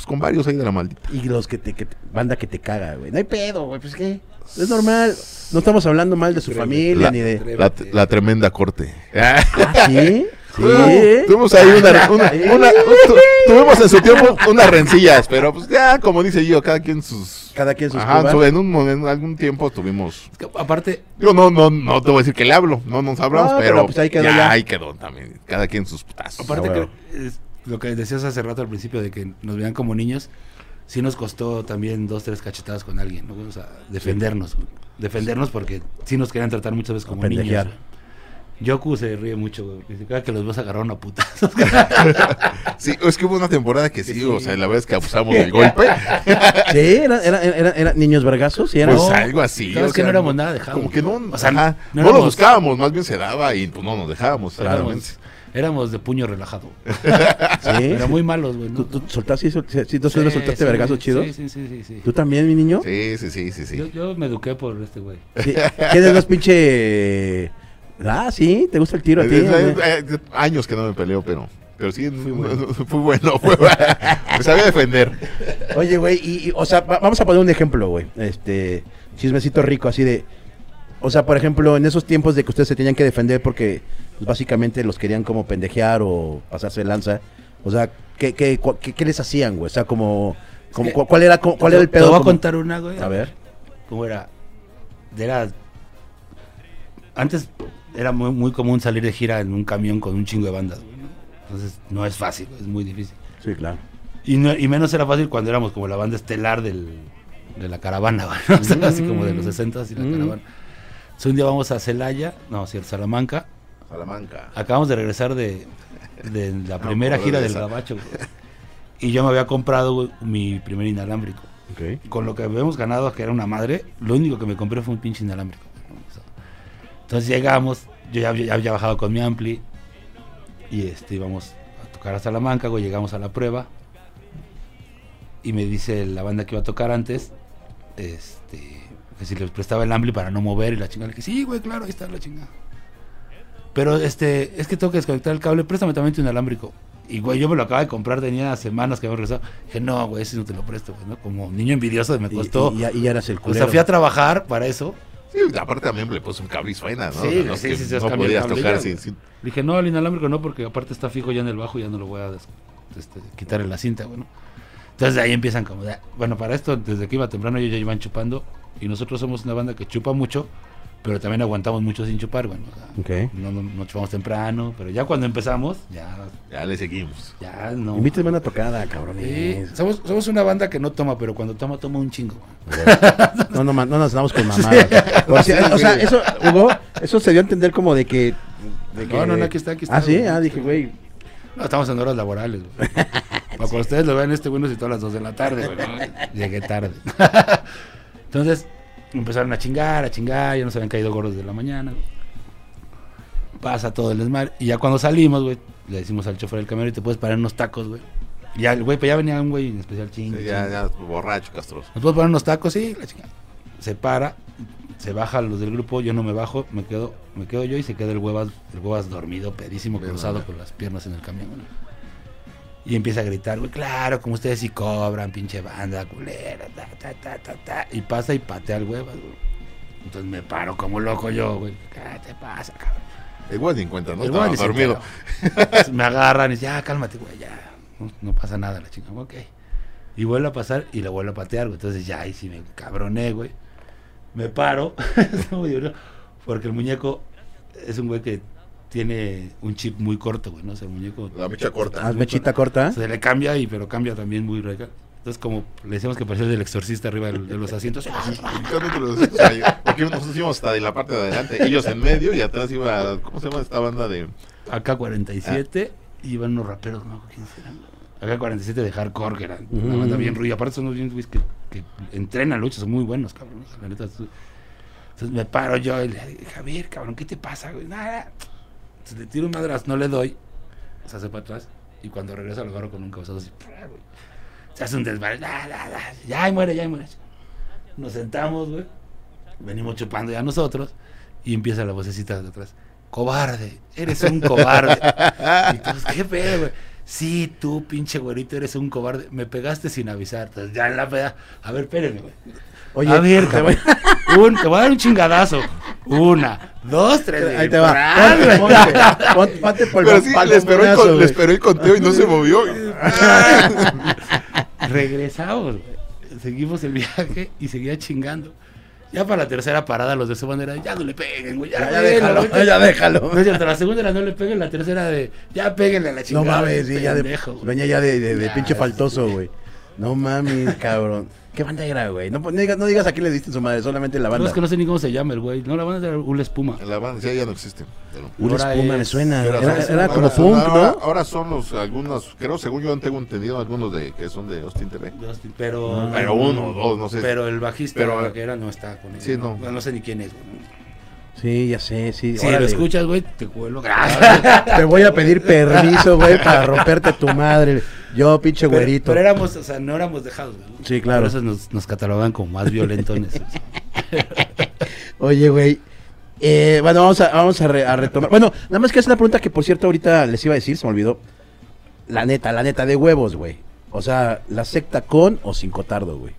pues, con varios ahí de la maldita. Y los que te, que te- banda que te caga, güey. No hay pedo, güey, pues qué. Es normal. No estamos hablando mal de su familia La, ni de. la, la tremenda corte. ¿Ah, sí? Sí. Uh, tuvimos ahí una, una- Sí. una- tu- tuvimos en su tiempo unas rencillas, pero pues ya, como dice yo, cada quien sus... Cada quien sus Ajá, en, un, en algún tiempo tuvimos... Es que, aparte, Yo no, no, no te voy a decir que le hablo, no nos hablamos, No, pero, pero, pues, ahí quedó ya. ahí quedó también, cada quien sus putazos. aparte Ah, que huevo. es lo que decías hace rato al principio de que nos veían como niños, sí nos costó también dos, tres cachetadas con alguien, ¿no? O sea, defendernos, güey. defendernos porque sí nos querían tratar muchas veces como niños. Yoku se ríe mucho, güey. Dice, cada que los vas a agarrar una puta. Sí, es que hubo una temporada que sí, o sea, la verdad es que abusamos del golpe. Sí, eran era, era, era niños vergazos. Sí, eran. Pues No, algo así. o que sea, no éramos nada dejados. Como que no, O sea, no no, lo buscábamos, más bien se daba y pues no nos dejábamos, claramente. Éramos, de puño relajado. sí. Era muy malos, güey. ¿no? ¿Tú, tú soltaste, sí, sí, tú Sí, soltaste sí, vergazos chidos? Sí, sí, sí, sí, sí. ¿Tú también, mi niño? Sí, sí, sí, sí, sí. Yo, yo me eduqué por este güey. Sí. ¿Tienes más pinche. Ah, sí, ¿te gusta el tiro a ti? Eh, eh, eh, años que no me peleo, pero, pero sí, fui bueno, fue bueno. me sabía defender. Oye, güey, y, y, o sea, va- vamos a poner un ejemplo, güey. Este, chismecito rico, así de. O sea, por ejemplo, en esos tiempos de que ustedes se tenían que defender porque pues, básicamente los querían como pendejear o pasarse de lanza. O sea, ¿qué, qué, qué, qué les hacían, güey? O sea, como. como ¿Cuál era, cu- cuál era el Te pedo? voy a como- contar una, güey. A ver. ¿Cómo era? Era. Antes era muy, muy común salir de gira en un camión con un chingo de bandas, güey. Entonces no es fácil, es muy difícil. Sí, claro. Y, no- y menos era fácil cuando éramos como la banda estelar del, de la caravana, ¿no? O sea, así como de los 60 y la Mm. caravana. Entonces un día vamos a Celaya, no, sí, a Salamanca. Salamanca. Acabamos de regresar de, de la primera gira del. Gabacho. Y yo me había comprado mi primer inalámbrico. Con lo que habíamos ganado, que era una madre, lo único que me compré fue un pinche inalámbrico. entonces llegamos, yo ya había, ya había bajado con mi ampli y este íbamos a tocar a Salamanca, güey, llegamos a la prueba y me dice la banda que iba a tocar antes, este, que si les prestaba el ampli para no mover y la chingada, le dije, sí, güey, claro, ahí está la chingada. Pero este, es que tengo que desconectar el cable, préstame también tu inalámbrico. Y güey, yo me lo acababa de comprar, tenía semanas que había regresado. Dije, no, güey, ese no te lo presto, güey, ¿no? Como niño envidioso me Y, costó. y ya, y ya eras el o culero. sea, fui a trabajar para eso. Sí, aparte también le puse un cable y suena, ¿no? Sí, O sí, sí, sí, no podías tocar sin, sin- Dije, no, el inalámbrico no, porque aparte está fijo ya en el bajo y ya no lo voy a este, quitarle la cinta, güey, ¿no? Entonces de ahí empiezan como, de- bueno, para esto, desde que iba temprano ellos ya iban chupando y nosotros somos una banda que chupa mucho, pero también aguantamos mucho sin chupar, güey. ¿no? O sea, Ok. no, no, no chupamos temprano, pero ya cuando empezamos, ya, Ya le seguimos. ya no. Invítame a una tocada, cabrón. Sí, somos, somos una banda que no toma, pero cuando toma, toma un chingo. güey. No, no, no nos andamos con mamadas. O sea, o sea, eso, Hugo, eso se dio a entender como de que. de que- No, no, no, aquí está, aquí está, Ah, sí, güey. ah, dije, güey. No, estamos en horas laborales, güey. O Cuando ustedes lo vean, este bueno si todas las 2 de la tarde, güey. Llegué tarde. Entonces, empezaron a chingar, a chingar, ya nos habían caído gordos de la mañana. güey. Pasa todo el desmadre. Y ya cuando salimos, güey, le decimos al chofer del camión y te puedes parar unos tacos, güey. Y ya, el güey, pues ya venía un güey en especial ching. Sí, ya, ya, borracho, castroso. ¿Nos puedes poner unos tacos? Sí, la chingada. Se para, se baja los del grupo, yo no me bajo, me quedo, me quedo yo y se queda el huevas, el huevas dormido, pedísimo, Bien, cruzado con las piernas en el camión. güey. Y empieza a gritar, güey, claro, como ustedes sí cobran, pinche banda, culera, ta, ta, ta, ta, ta. Y pasa y patea al huevas, güey. Entonces me paro como loco yo, güey. ¿Qué te pasa, cabrón? Igual ni en cuenta, ¿no? El Estaba dormido. me agarran y dicen, ya, cálmate, güey, ya. No, no pasa nada, la chica, ok. Y vuelve a pasar y la vuelve a patear, güey. Entonces ya ahí sí me cabroné, güey. Me paro. Porque el muñeco es un güey que tiene un chip muy corto, güey, ¿no? O sea, el muñeco La mecha corta. Haz mechita corta. se le cambia, y pero cambia también muy radical. Entonces, como le decíamos que parecía el exorcista arriba del- de los asientos. Porque nosotros íbamos hasta en la parte de adelante, ellos en medio y atrás iba, ¿cómo se llama esta banda de...? AK-47 y iban unos raperos, no quién serán. AK-47 de hardcore, que eran una banda bien ruida. Aparte son unos bien güeyes que, que entrenan luchas, son muy buenos, cabrón. La neta, Entonces me paro yo y le digo, Javier, cabrón, ¿qué te pasa, güey? Nada. Entonces le tiro un madrazo, no le doy. Se hace para atrás. Y cuando regreso lo agarro con un cabezazo así. Se hace un desmadre. Ya ahí muere, ya ahí muere. Nos sentamos, güey. Venimos chupando ya nosotros. Y empieza la vocecita de atrás. Cobarde, eres un cobarde. y todos, ¿qué pedo, güey? Sí, tú, pinche güerito, eres un cobarde. Me pegaste sin avisar. Entonces, ya en la peda. A ver, espérenme, güey. Oye, a ver, te voy-. Un, te voy a dar un chingadazo. Una, dos, tres. Ahí güey. te va. ¡Pras, Ponte, güey! ponte, ponte, por Pero sí, le esperó, el, con- le güey. esperó el conteo y no se movió. Regresamos, güey. Seguimos el viaje y seguía chingando. Ya para la tercera parada, los de su bandera, ya no le peguen, güey. Ya, Ya, ya güey, déjalo, la- ya déjalo. No cierto, la segunda era no le peguen, la tercera de ya péguenle a la No chingada. mames, sí, ya de, güey. venía ya de, de, de pinche faltoso, güey. No mames, cabrón. ¿Qué banda era, güey? No, no digas, no digas a quién le diste su madre, solamente la No, banda. es que no sé ni cómo se llama el güey. No, la banda era Una Espuma. La banda ya, ya no existe. pero- Ahora espuma me suena. Era, era como ahora- punk, ahora, ¿no? ahora son los algunos, creo, según yo tengo entendido, algunos de que son de Austin TV. Pero, Ah. Pero uno o dos, no sé. pero el bajista Pero- que era no está con él. Sí, no. no. No sé ni quién es, güey. Sí, ya sé, sí. Si lo escuchas, güey, te cuelo. Te voy a pedir permiso, güey, para romperte tu madre. Yo, pinche Pero, güerito. pero éramos, o sea, no éramos dejados, güey. Sí, claro. Por eso nos, nos catalogan como más violentones. Oye, güey. eh, bueno, vamos, a, vamos a, re- a retomar. Bueno, nada más que es una pregunta que, por cierto, ahorita les iba a decir, se me olvidó. La neta, la neta de huevos, güey. O sea, la secta con o sin cotardo, güey.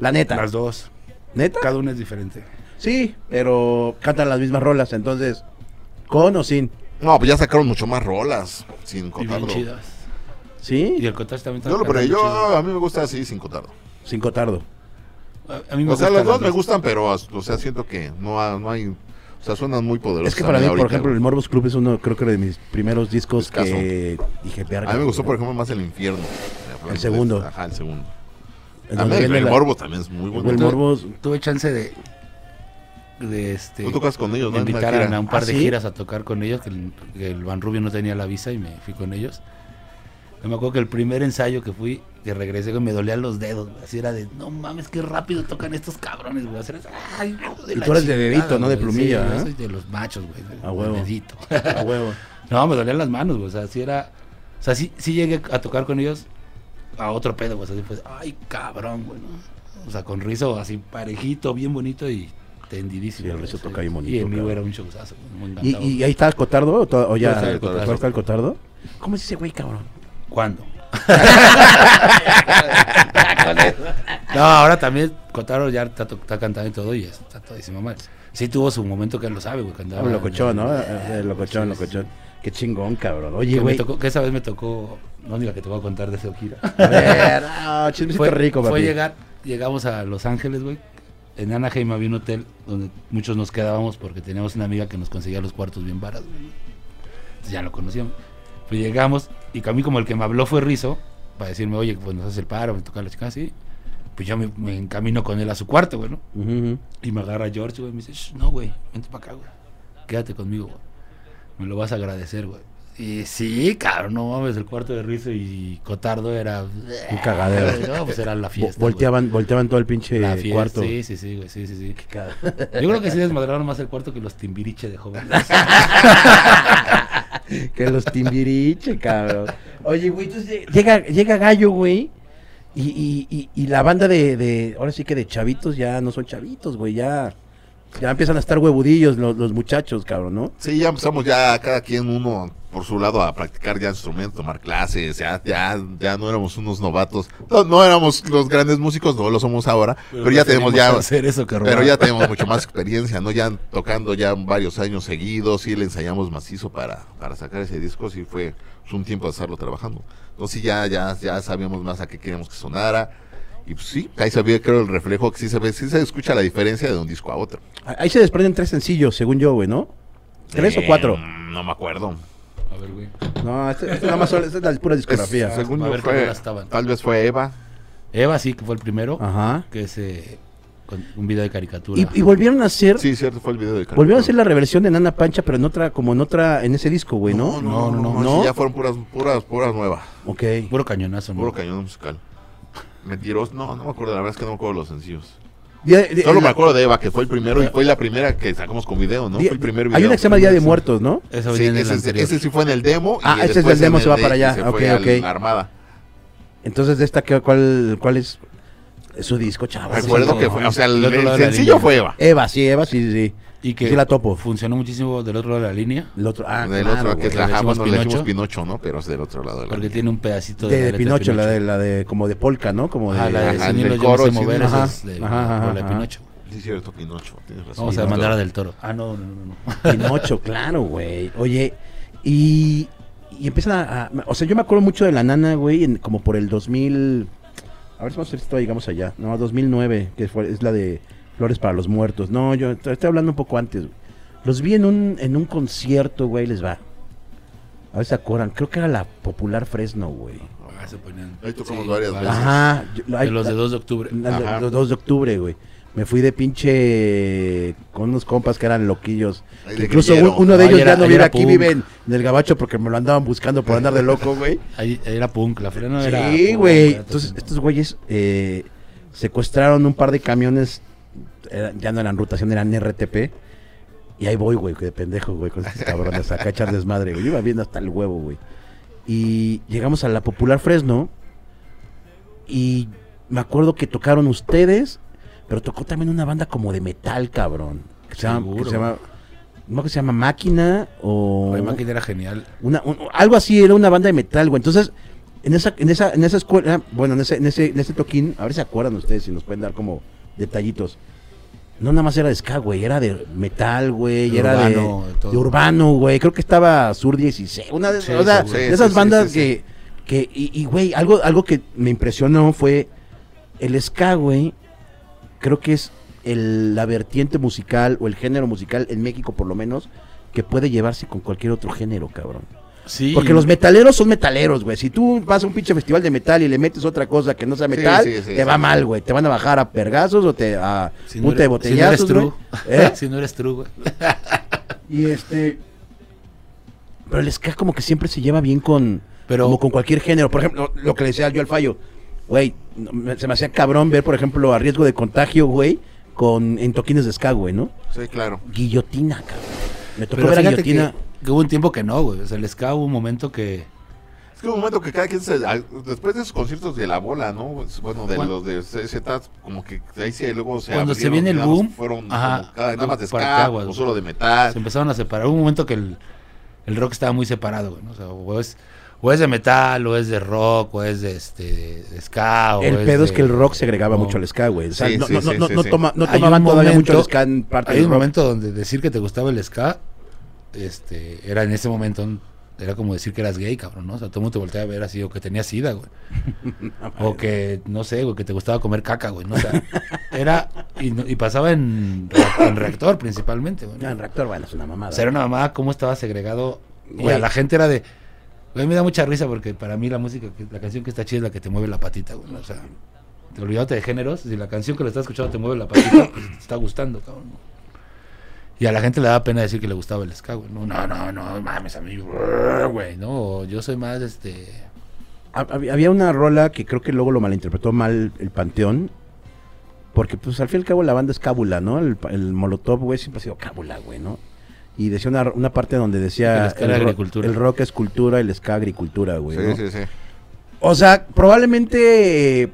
La neta. Las dos. ¿Neta? Cada una es diferente. Sí, pero cantan las mismas rolas, entonces, ¿con o sin? No, pues ya sacaron mucho más rolas sin Y bien cotardo. Chidas. Y ¿Sí? el cotardo también está Yo lo pero yo chido. a mí me gusta así sin cotardo. Sin cotardo. A, a mí me O sea, las dos me gustan, pero o sea, siento que no, ha- no hay, o sea, suenan muy poderosos. Es que para mí, por ejemplo, el. Morbos Club es uno, creo que de mis primeros discos Escaso. que dije, verga. A mí me gustó, por ejemplo, más el infierno. El segundo. Ajá, el segundo. En A mí el, viene la- Morbo también es muy bueno. el Morbos, Tuve chance de. de este. Tú tocas con ellos, me ¿no? Una invitaron a un par ¿Ah, de sí? giras a tocar con ellos, que el, que el Van Rubio no tenía la visa y me fui con ellos. Yo me acuerdo que el primer ensayo que fui, que regresé, que me dolían los dedos, güey. así era de, no mames, qué rápido tocan estos cabrones, güey. Así era, Ay, de Y la tú eres de dedito, no de plumilla, Sí, yo ¿eh? soy de los machos, güey. de- A de huevo. dedito. a huevo. No, me dolían las manos, güey. O sea, sí era. O sea, sí, sí llegué a tocar con ellos a otro pedo, güey. Así fue, ay, cabrón, güey. ¿no? O sea, con rizo así parejito, bien bonito y tendidísimo. Sí, el rizo toca bien bonito, Y en cabrón. era un showzazo, güey, me ¿Y, encantaba. y ahí está el cotardo o, ya? Todavía está el ¿Todavía Cotardo. está el cotardo? ¿Cómo es ese güey, cabrón? ¿Cuándo? no, ahora también Cotaro ya está, cantando y todo y está todísimo mal. Sí tuvo su momento que él lo sabe, güey. Cantaba. Ah, locochón, ¿no? Ah, Eh, locochón, locochón. Qué chingón, cabrón. Oye, güey. que esa vez me tocó, no diga que te voy a contar de esa gira. A ver, no, chismecito fue, rico, papi. fue llegar, llegamos a Los Ángeles, güey. En Anaheim había un hotel donde muchos nos quedábamos porque teníamos una amiga que nos conseguía los cuartos bien baratos. Entonces ya lo conocíamos. Pues llegamos y a mí como el que me habló fue Rizo para decirme, oye, pues nos hace el paro, me toca la chica así. Pues yo me, me encamino con él a su cuarto, güey, ¿no? Y me agarra George, güey, y me dice, "Shh, no, güey, vente para acá, güey. Quédate conmigo, güey. Me lo vas a agradecer, güey. Y sí, cabrón, no mames, el cuarto de Rizo y Cotardo era... Un cagadero. No, pues era la fiesta. güey. volteaban, volteaban todo el pinche La fiesta, cuarto. Sí, sí, sí, güey, sí, sí, sí. Yo creo que sí desmadraron más el cuarto que los timbiriche de jóvenes. que los timbiriche, cabrón. Oye, güey, entonces llega, llega Gallo, güey. Y, y, y, y la banda de, de, ahora sí que de chavitos ya no son chavitos, güey, ya, ya empiezan a estar huevudillos los, los muchachos, cabrón, ¿no? Sí, ya empezamos ya cada quien uno por su lado a practicar ya instrumentos, tomar clases, ya, ya, ya no éramos unos novatos, no, no éramos los grandes músicos, no lo somos ahora, pero, ya tenemos ya, hacer eso pero ya tenemos mucho más experiencia, ¿no? Ya tocando ya varios años seguidos, sí le ensayamos macizo para, para sacar ese disco, sí fue un tiempo de estarlo trabajando. Entonces sí, ya, ya, ya sabíamos más a qué queríamos que sonara. Y pues sí, ahí se ve, creo, el reflejo que sí se ve, sí se escucha la diferencia de un disco a otro. Ahí se desprenden tres sencillos, según yo, güey, ¿no? ¿Tres o Eh, cuatro? No me acuerdo. A ver, güey. No, este, este nada más son, esta es la pura discografía. Es- según yo fue, tal vez fue Eva. Eva sí, que fue el primero, Ajá. que es eh, con un video de caricatura. Y, y volvieron a hacer, Sí, cierto, fue el video de volvieron a hacer la reversión de Nana Pancha, pero en otra, como en otra, en ese disco, güey, ¿no? No, no, no, ¿No? sí, ya fueron puras, puras, puras nuevas. Ok. Puro cañonazo, ¿no? Puro cañón musical. Mentiroso, no, no me acuerdo, la verdad es que no me acuerdo los sencillos. Día de- de- Solo me acuerdo de Eva, que fue el primero y fue la primera que sacamos con video, ¿no? día- Fue el primer video. hay una que se llama Día de Muertos, ¿no? Eso Sí, el ese, sí fue en el demo. Ah, y ese es del demo, se va el para de- allá. Ok, ok. la Armada. Entonces, de esta, ¿qué- ¿cuál, cuál es su disco, chavos? Recuerdo sí, que no, fue, o sea, el, el de sencillo fue Eva. Eva, sí, Eva, sí, sí, sí. Y que Sí la topo. funcionó muchísimo del otro lado de la línea. El otro, ah, del claro, otro, que es la, Le bueno, le Pinocho. Pinocho, ¿no? Pero es del otro lado de la Porque línea. tiene un pedacito de, de, de la Pinocho, la de, la de, como de polka, ¿no? Como de... Ah, la de Ajá, el coro, mover, Ajá, es de, ajá, ajá, con la de. Pinocho. Sí, cierto, Pinocho. Tienes razón. Vamos a Pinocho. mandar a Del Toro. Ah, no, no, no. no. Pinocho, claro, güey. Oye, y, y empiezan a, a- O sea, yo me acuerdo mucho de la nana, güey, en- como por el 2000... A ver si vamos a ver si todavía llegamos allá. No, 2009, que fue, es la de Flores para los Muertos. No, yo estoy hablando un poco antes, güey. Los vi en un, en un concierto, güey, les va. A ver si se acuerdan. Creo que era la popular Fresno, güey. Ah, se ponían- Ahí tocamos varias varias. veces. Ajá. yo- De los de la- 2 de octubre. Ajá. Los 2 de octubre, güey. Me fui de pinche con unos compas que eran loquillos. Incluso uno de ellos era- ya no vive aquí, punk. vive en, en el gabacho porque me lo andaban buscando por andar de loco, güey. Ahí era punk, la frena era. Sí, güey. Entonces, estos güeyes eh, secuestraron un par de camiones. Era- ya no eran rutación, eran RTP. Y ahí voy, güey, que de pendejo, güey, con estos cabrones acá echar desmadre, güey. Yo iba viendo hasta el huevo, güey. Y llegamos a la popular Fresno. Y me acuerdo que tocaron ustedes, pero tocó también una banda como de metal, cabrón. Que se llama, que se llama, no que se llama Máquina o La máquina era genial. una, un- algo así, era una banda de metal, güey. Entonces, en esa, en esa, en esa escuela, bueno, en ese, en ese, en ese toquín, a ver si se acuerdan ustedes, si nos pueden dar como detallitos. No nada más era de ska, güey, era de metal, güey, era urbano, de, de todo. de urbano, güey. Creo que estaba Sur 16, una de, Sí, o sea, seguro. de esas sí, bandas que, que, y, y, güey, algo, algo que me impresionó fue el ska, güey. Creo que es el, la vertiente musical o el género musical en México, por lo menos, que puede llevarse con cualquier otro género, cabrón. Sí. Porque los metaleros son metaleros, güey. Si tú vas a un pinche festival de metal y le metes otra cosa que no sea metal, sí, sí, te va sí. mal, güey. Te van a bajar a pergazos o te a Si no punta de eres- si no eres botellazos, güey. true. ¿Eh? Si no eres true, güey. Y este pero el ska como que siempre se lleva bien con Pero- como con cualquier género. Por ejemplo, lo que le decía yo al fallo, güey, se me hacía cabrón ver, por ejemplo, a riesgo de contagio, güey, con en toquines de ska, güey, ¿no? Sí, claro. Guillotina, cabrón. Me tocó Pero ver a Guillotina. que, que hubo un tiempo que no, güey. O sea, el ska hubo un momento que. Es que hubo un momento que cada quien se. Después de esos conciertos de la bola, ¿no? Bueno, de los de CZ, como que ahí sí luego se. Cuando se viene el boom, Fueron ajá, como cada, nada más de ska, o solo de metal. se empezaron a separar. Hubo un momento que el, el rock estaba muy separado, güey. ¿no? O sea, o es, o es de metal, o es de rock, o es de, este, de ska. O El pedo es que el rock se agregaba no. mucho al ska, güey. O sea, Sí, no, sí, no, sí, no, sí, no sí. toma- no Hay tomaban un todavía mucho el momento- ska en parte Hay un rock. momento donde decir que te gustaba el ska, este, era en ese momento, era como decir que eras gay, cabrón, ¿no? O sea, todo el mundo te volteaba a ver así, o que tenías sida, güey. o que, no sé, güey, que te gustaba comer caca, güey, ¿no? O sea, era, y, y pasaba en, en reactor principalmente, güey. ¿no? En reactor, bueno, es una mamada. O sea, era una mamá, cómo estaba segregado. Y Güey. a la gente era de. Güey, me da mucha risa porque para mí la música, la canción que está chida es la que te mueve la patita, güey. ¿no? O sea, te de géneros, si la canción que le estás escuchando te mueve la patita, pues te está gustando, cabrón. Y a la gente le daba pena decir que le gustaba el ska, güey. No, no, no, no, mames, a mí, güey, no. Yo soy más, este. Hab- hab- Había una rola que creo que luego lo malinterpretó mal el Panteón. Porque, pues, al fin y al cabo, la banda es cábula, ¿no? El, el Molotov, güey, siempre ha sido cábula, güey, ¿no? Y decía una, una parte donde decía... el ska ro- agricultura. el rock es cultura, el ska agricultura, güey, Sí, ¿no? sí, sí. O sea, probablemente...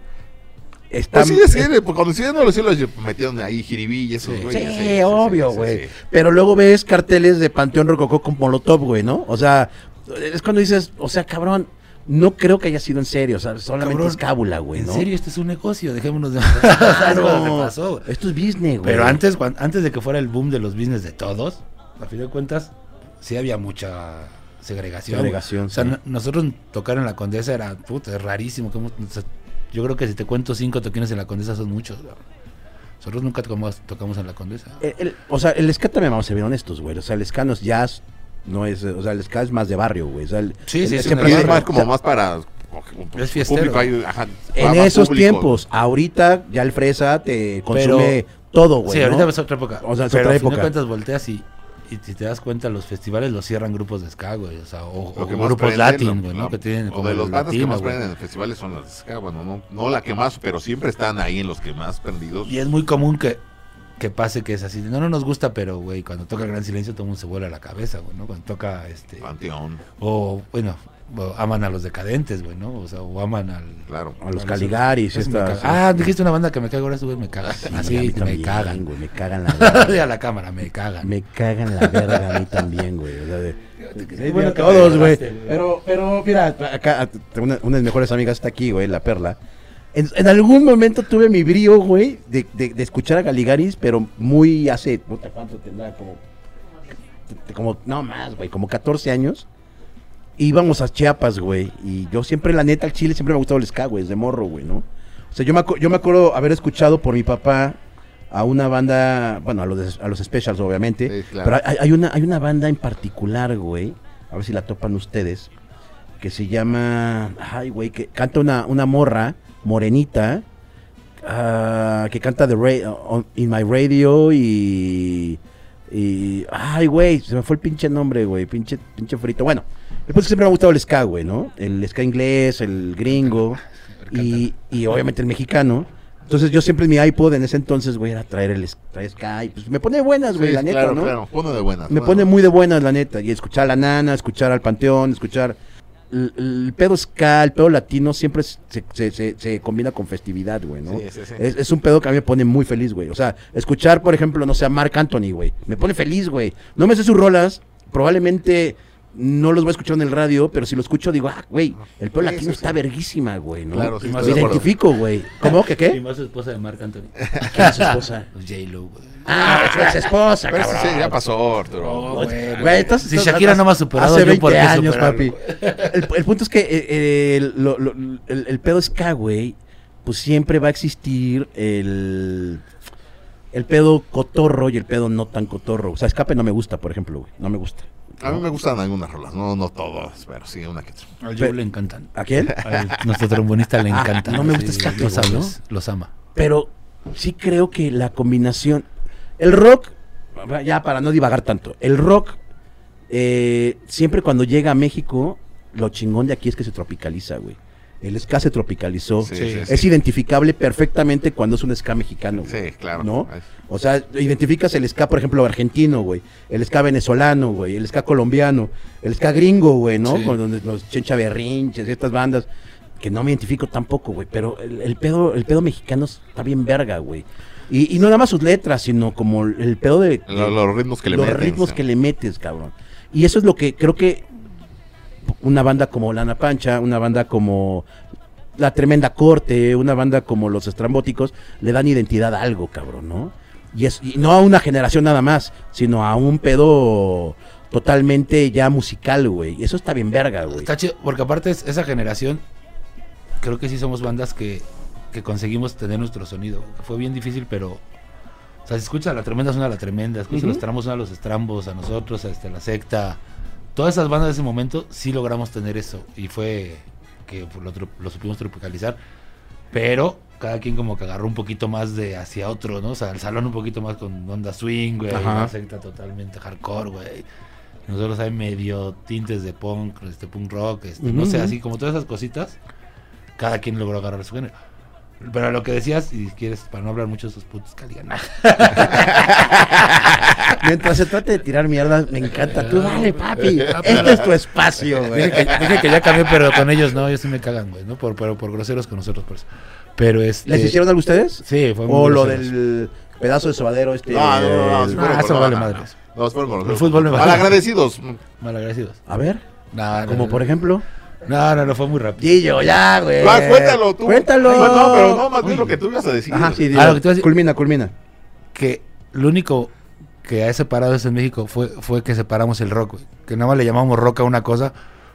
está- Pues sí, sí, pues cuando hicieron los cielos metieron ahí jiribí y esos Sí. güeyes. Sí, obvio, sí, güey. sí. Pero luego ves carteles de Panteón Rococó con Molotov, güey, ¿no? O sea, es cuando dices, o sea, cabrón, no creo que haya sido en serio, o sea, solamente Cabrón, es cábula, güey, en ¿no? serio, este es un negocio, dejémonos de. Claro. Pasó, güey. Esto es business, güey. Pero antes, antes de que fuera el boom de los business de todos, a fin de cuentas, sí había mucha segregación. güey. Segregación, O sea, sí. nosotros tocar en la Condesa era, puta, es rarísimo. que hemos- o sea, yo creo que si te cuento cinco toquines en la Condesa son muchos. güey. Nosotros nunca tocamos, tocamos en la Condesa. El- el- o sea, el ska también vamos a ser honestos, güey. O sea, el ska no es jazz, no es, o sea, el ska es más de barrio, güey. O sea, el- Sí, el- sí, es es barra. más como más para. Es fiestero. Público, hay, ajá, En esos público. tiempos, ahorita ya el fresa te consume todo, güey. sí, ¿no? ahorita es otra época. O sea, es Pero otra época. de cuentas volteas y y si te das cuenta, los festivales los cierran grupos de ska, güey. O sea, o, o grupos prende, latin, güey, ¿no? Que tienen o como de los bandas que más prenden en festivales son las de ska, bueno, no, no la que más, pero siempre están ahí en los que más prendidos. Y es muy común que, que pase que es así. No, no nos gusta, pero, güey, cuando toca Gran Silencio todo el mundo se vuela la cabeza, güey, ¿no? Cuando toca, este... Panteón, O, bueno, o aman a los decadentes, güey, ¿no? O sea, o aman al... claro. A los Caligaris, esta. caga. Ah, dijiste una banda que me caga ahora, güey, me caga. Sí, Así, a mí me también, cagan. güey, me cagan la verga. a la cámara, me cagan. Me cagan la verga a mí también, güey. O sea, de- bueno, todos, güey. Pero, pero, mira, acá una, una de mis mejores amigas está aquí, güey, la Perla. En, en algún momento tuve mi brío, güey, de, de- de escuchar a Galigaris, pero muy hace, puta, ¿cuánto tendrá? Como, como, no más, güey, como 14 años. Íbamos a Chiapas, güey, y yo siempre, la neta, al Chile siempre me ha gustado el ska, güey, desde morro, güey, ¿no? O sea, yo me, yo me acuerdo haber escuchado por mi papá a una banda, bueno, a los, a los Specials, obviamente, Sí, claro. pero hay, hay una, hay una banda en particular, güey, a ver si la topan ustedes, que se llama, ay, güey, que canta una, una morra morenita, ah, que canta The Ra- on- In My Radio y, y, ay, güey, se me fue el pinche nombre, güey, pinche, pinche frito. Bueno, después siempre me ha gustado el ska, güey, ¿no? El ska inglés, el gringo y, y obviamente el mexicano. Entonces yo siempre en mi iPod en ese entonces, güey, era traer el traer ska y pues me pone buenas, güey, Sí, la neta, claro, ¿no? claro, pone de buenas. Me bueno. pone muy de buenas, la neta. Y escuchar a la nana, escuchar al panteón, escuchar. El, el pedo ska, el pedo latino siempre se, se, se- se combina con festividad, güey, ¿no? Sí, sí, sí. Es, es un pedo que a mí me pone muy feliz, güey. O sea, escuchar, por ejemplo, no sé, a Mark Anthony, güey. Me pone feliz, güey. No me sé sus rolas. Probablemente no los voy a escuchar en el radio, pero si lo escucho digo, ah, güey, el pedo Sí, latino sí, está sí. verguísima, güey, ¿no? Claro, sí, Y Me más identifico, güey. ¿Cómo? ¿Que Y qué? más su esposa de Marc Anthony. ¿Quién es su esposa? Pues J-Lo, güey. Ah, su ex esposa, Pero cabrón. sí, ya pasó, Arturo. Oh, güey. Güey, entonces- si Shakira no me ha superado, Hace yo 20 por qué años, papi. El, el punto es que eh, eh, el, lo- lo- el- el pedo ska, güey, pues siempre va a existir el, el pedo cotorro y el pedo no tan cotorro. O sea, escape no me gusta, por ejemplo, güey. No me gusta. A mí me gustan algunas rolas, no, no todas, pero sí, una que otra. A Joe le encantan. ¿A quién? A nuestro trombonista le Ah, encanta. no me gusta Sí, escape, Lo güey, sabes, los ama. Pero sí creo que la combinación. El rock, ya para no divagar tanto, el rock, eh, siempre cuando llega a México, lo chingón de aquí es que se tropicaliza, güey. El ska se tropicalizó. Sí, Sí. sí, Es sí. identificable perfectamente cuando es un ska mexicano. güey. Sí, claro. ¿No? O sea, identificas el ska, por ejemplo, argentino, güey. El ska venezolano, güey. El ska colombiano. El ska gringo, güey, ¿no? Con donde los Chencha Berrinches, estas bandas. Que no me identifico tampoco, güey. Pero el, el pedo, el pedo mexicano está bien verga, güey. Y, y no nada más sus letras, sino como el, pedo de... Lo- los ritmos que le los meten, ritmos que le metes, cabrón. Y eso es lo que creo que una banda como Lana Pancha, una banda como La Tremenda Corte, una banda como Los Estrambóticos, le dan identidad a algo, cabrón, ¿no? Y, es, y no a una generación nada más, sino a un pedo totalmente ya musical, güey. Eso está bien verga, güey. Está chido, porque aparte es- esa generación, creo que sí somos bandas que, que conseguimos tener nuestro sonido. Fue bien difícil, pero... O sea, si escuchas a La Tremenda, suena a La Tremenda. Escuchas a Ujú. los tramos, suena a los estrambos, a nosotros, a este, la secta. Todas esas bandas de ese momento sí logramos tener eso. Y fue que pues, lo, lo supimos tropicalizar. Pero cada quien como que agarró un poquito más de hacia otro, ¿no? O sea, el salón un poquito más con onda swing, güey. La secta totalmente hardcore, güey. Nosotros hay medio tintes de punk, este punk rock, este, no sé, así como todas esas cositas. Cada quien logró agarrar su género. Pero lo que decías, y quieres, para no hablar mucho de esos putos caliganos. Mientras se trate de tirar mierda, me encanta. Tú dale, papi. Ah, pero- Este es tu espacio, güey. Dije que, dije que ya cambié, pero con ellos no, ellos sí me cagan, güey, ¿no? Por, pero por groseros con nosotros, por eso. Pero este... ¿Les hicieron algo ustedes? Sí, fue muy O lo del pedazo de sobadero este. No, no, no, no, el- sí, Ah, fueron eso vale no, madres. No, no, El fútbol vale. Malagradecidos. Malagradecidos. A ver, No, no, como no, por ejemplo. No, no, no, fue muy rápido. Gillo, ya, güey. Ah, cuéntalo tú. Cuéntalo. Ay, no, pero no, más bien lo que tú ibas a decir. Ajá, sí, Ah, lo que te iba a decir- Culmina, culmina. que lo único que ha separado eso en México fue, fue que separamos el rock, güey. Que nada más le llamamos rock a una cosa.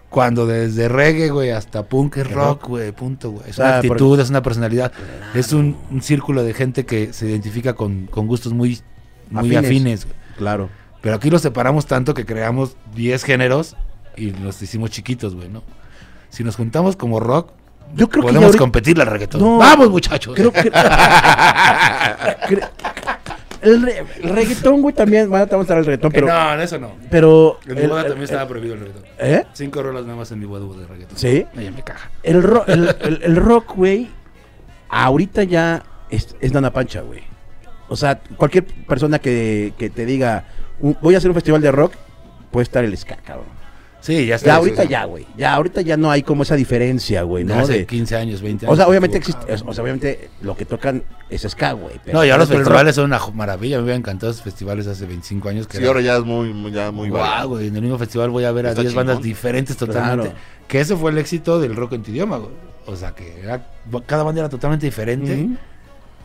Cuando desde reggae, güey, hasta punk es rock, güey, punto, güey. Es Ah, una porque- actitud, es una personalidad. Es un, un círculo de gente que se identifica con, con gustos muy, muy Afines. afines. güey. Claro. Pero aquí los separamos tanto que creamos 10 géneros y los hicimos chiquitos, güey, ¿no? Si nos juntamos como rock, Yo creo que podemos ahorita- competirle al reggaetón. No, ¡Vamos, muchachos! Creo que. el, re- el reggaetón, güey, también. Bueno, te vamos a dar el reggaetón, Que pero. no, en eso no. Pero. En mi el- boda el- también estaba prohibido el reggaetón. ¿Eh? Cinco rolas nada más en mi boda de reggaetón. Sí. Ella me caga. El, ro- el, rock, güey, ahorita ya es, es Dana Pancha, güey. O sea, cualquier persona que, que te diga, "Un- voy a hacer un festival de rock, puede estar el ska, cabrón. Sí, ya está. Ya ahorita ya, güey. Ya ahorita ya no hay como esa diferencia, güey, ¿no? hace De- 15 años, 20 años. o sea, obviamente existe, o sea, obviamente lo que tocan es ska, güey. pero- No, y ahora los festivales son una maravilla. Me hubieran encantado esos festivales hace 25 años. Que Sí, era- ahora ya es muy, muy- ya muy Guau, güey. En el mismo festival voy a ver a Está 10 bandas diferentes totalmente. Claro. Que ese fue el éxito del rock en tu idioma, güey. O sea, que era- cada banda era totalmente diferente.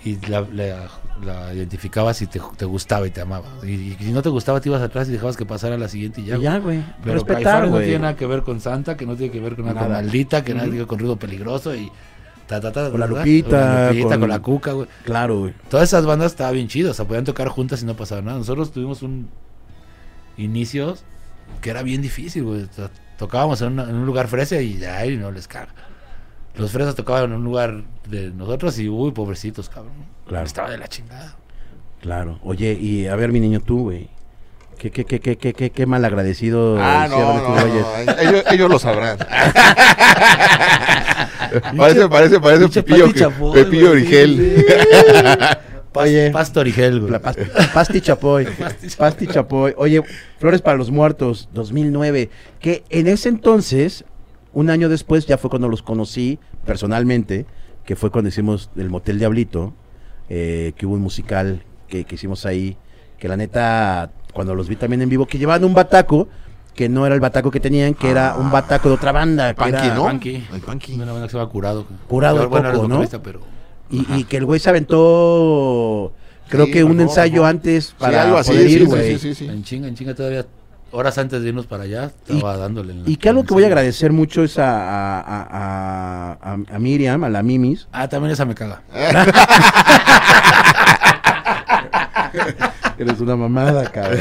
Y la, la- la identificabas y te, te gustaba y te amaba. Y, y si no te gustaba, te ibas atrás y dejabas que pasara la siguiente y ya. Y güey. ya, güey. Pero Respetar, no tiene nada que ver con Santa, que no tiene que ver con nada, con. Maldita, que nada tiene que ver con Ruido Peligroso y ta, ta, ta, Con la. Lupita, con, la, Lupita, con- con la Cuca, güey. Claro, güey. Todas esas bandas estaban bien chidas, o sea, podían tocar juntas y no pasaba nada. Nosotros tuvimos un inicios que era bien difícil, güey. To- Tocábamos en, una- en un lugar fresa y ya ahí no les caga. Los fresas tocaban en un lugar de nosotros y uy, pobrecitos, cabrón. Claro. Estaba de la chingada. Claro. Oye, y a ver, mi niño, tú, güey. ¿Qué, qué, qué, qué, qué, qué, qué mal agradecido Ah, no, no, no, ellos, ellos lo sabrán. parece, parece, parece Pepillo, Chapoy, Pepillo Origel. Oye. Pasto Origel, güey. Pasti Chapoy. Pasti Chapoy. Oye, Flores para los Muertos, 2009. Que en ese entonces, un año después, ya fue cuando los conocí personalmente, que fue cuando hicimos el Motel Diablito, eh, que hubo un musical que, que hicimos ahí, que la neta, cuando los vi también en vivo, que llevaban un bataco, que no era el bataco que tenían, que era un bataco de otra banda. que Punky, era- ¿no? Punky. El Punky. Una banda que se llama Curado. Curado de Bueno, Coco, ¿no? pero Y, y que el güey se aventó, creo Sí, que un ensayo antes Sí, para algo así, poder sí, ir, sí, güey. sí, sí, sí. en chinga, en chinga todavía. Horas antes de irnos para allá, estaba dándole. en la- Y que algo que voy a agradecer mucho es a, a, a- a- a- a Miriam, a la Mimis. Ah, también esa me caga. Eres una mamada, cabrón.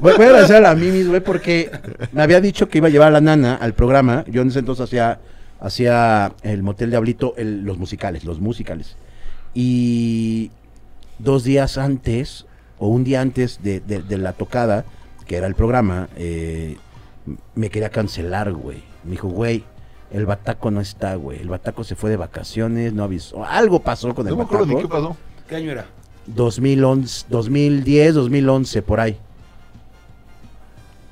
Voy, voy a agradecer a la Mimis, güey, porque me había dicho que iba a llevar a la nana al programa. Yo en ese entonces hacía, hacía el Motel Diablito, el- los musicales, los musicales. Y dos días antes, o un día antes de, de- de la tocada, que era el programa, eh, me quería cancelar, güey. Me dijo, güey, el bataco no está, güey. El bataco se fue de vacaciones, no avisó. Algo pasó con el No me acuerdo ni qué bataco. pasó. ¿Qué año era? 2011, 2010, 2011, por ahí. ¿Ya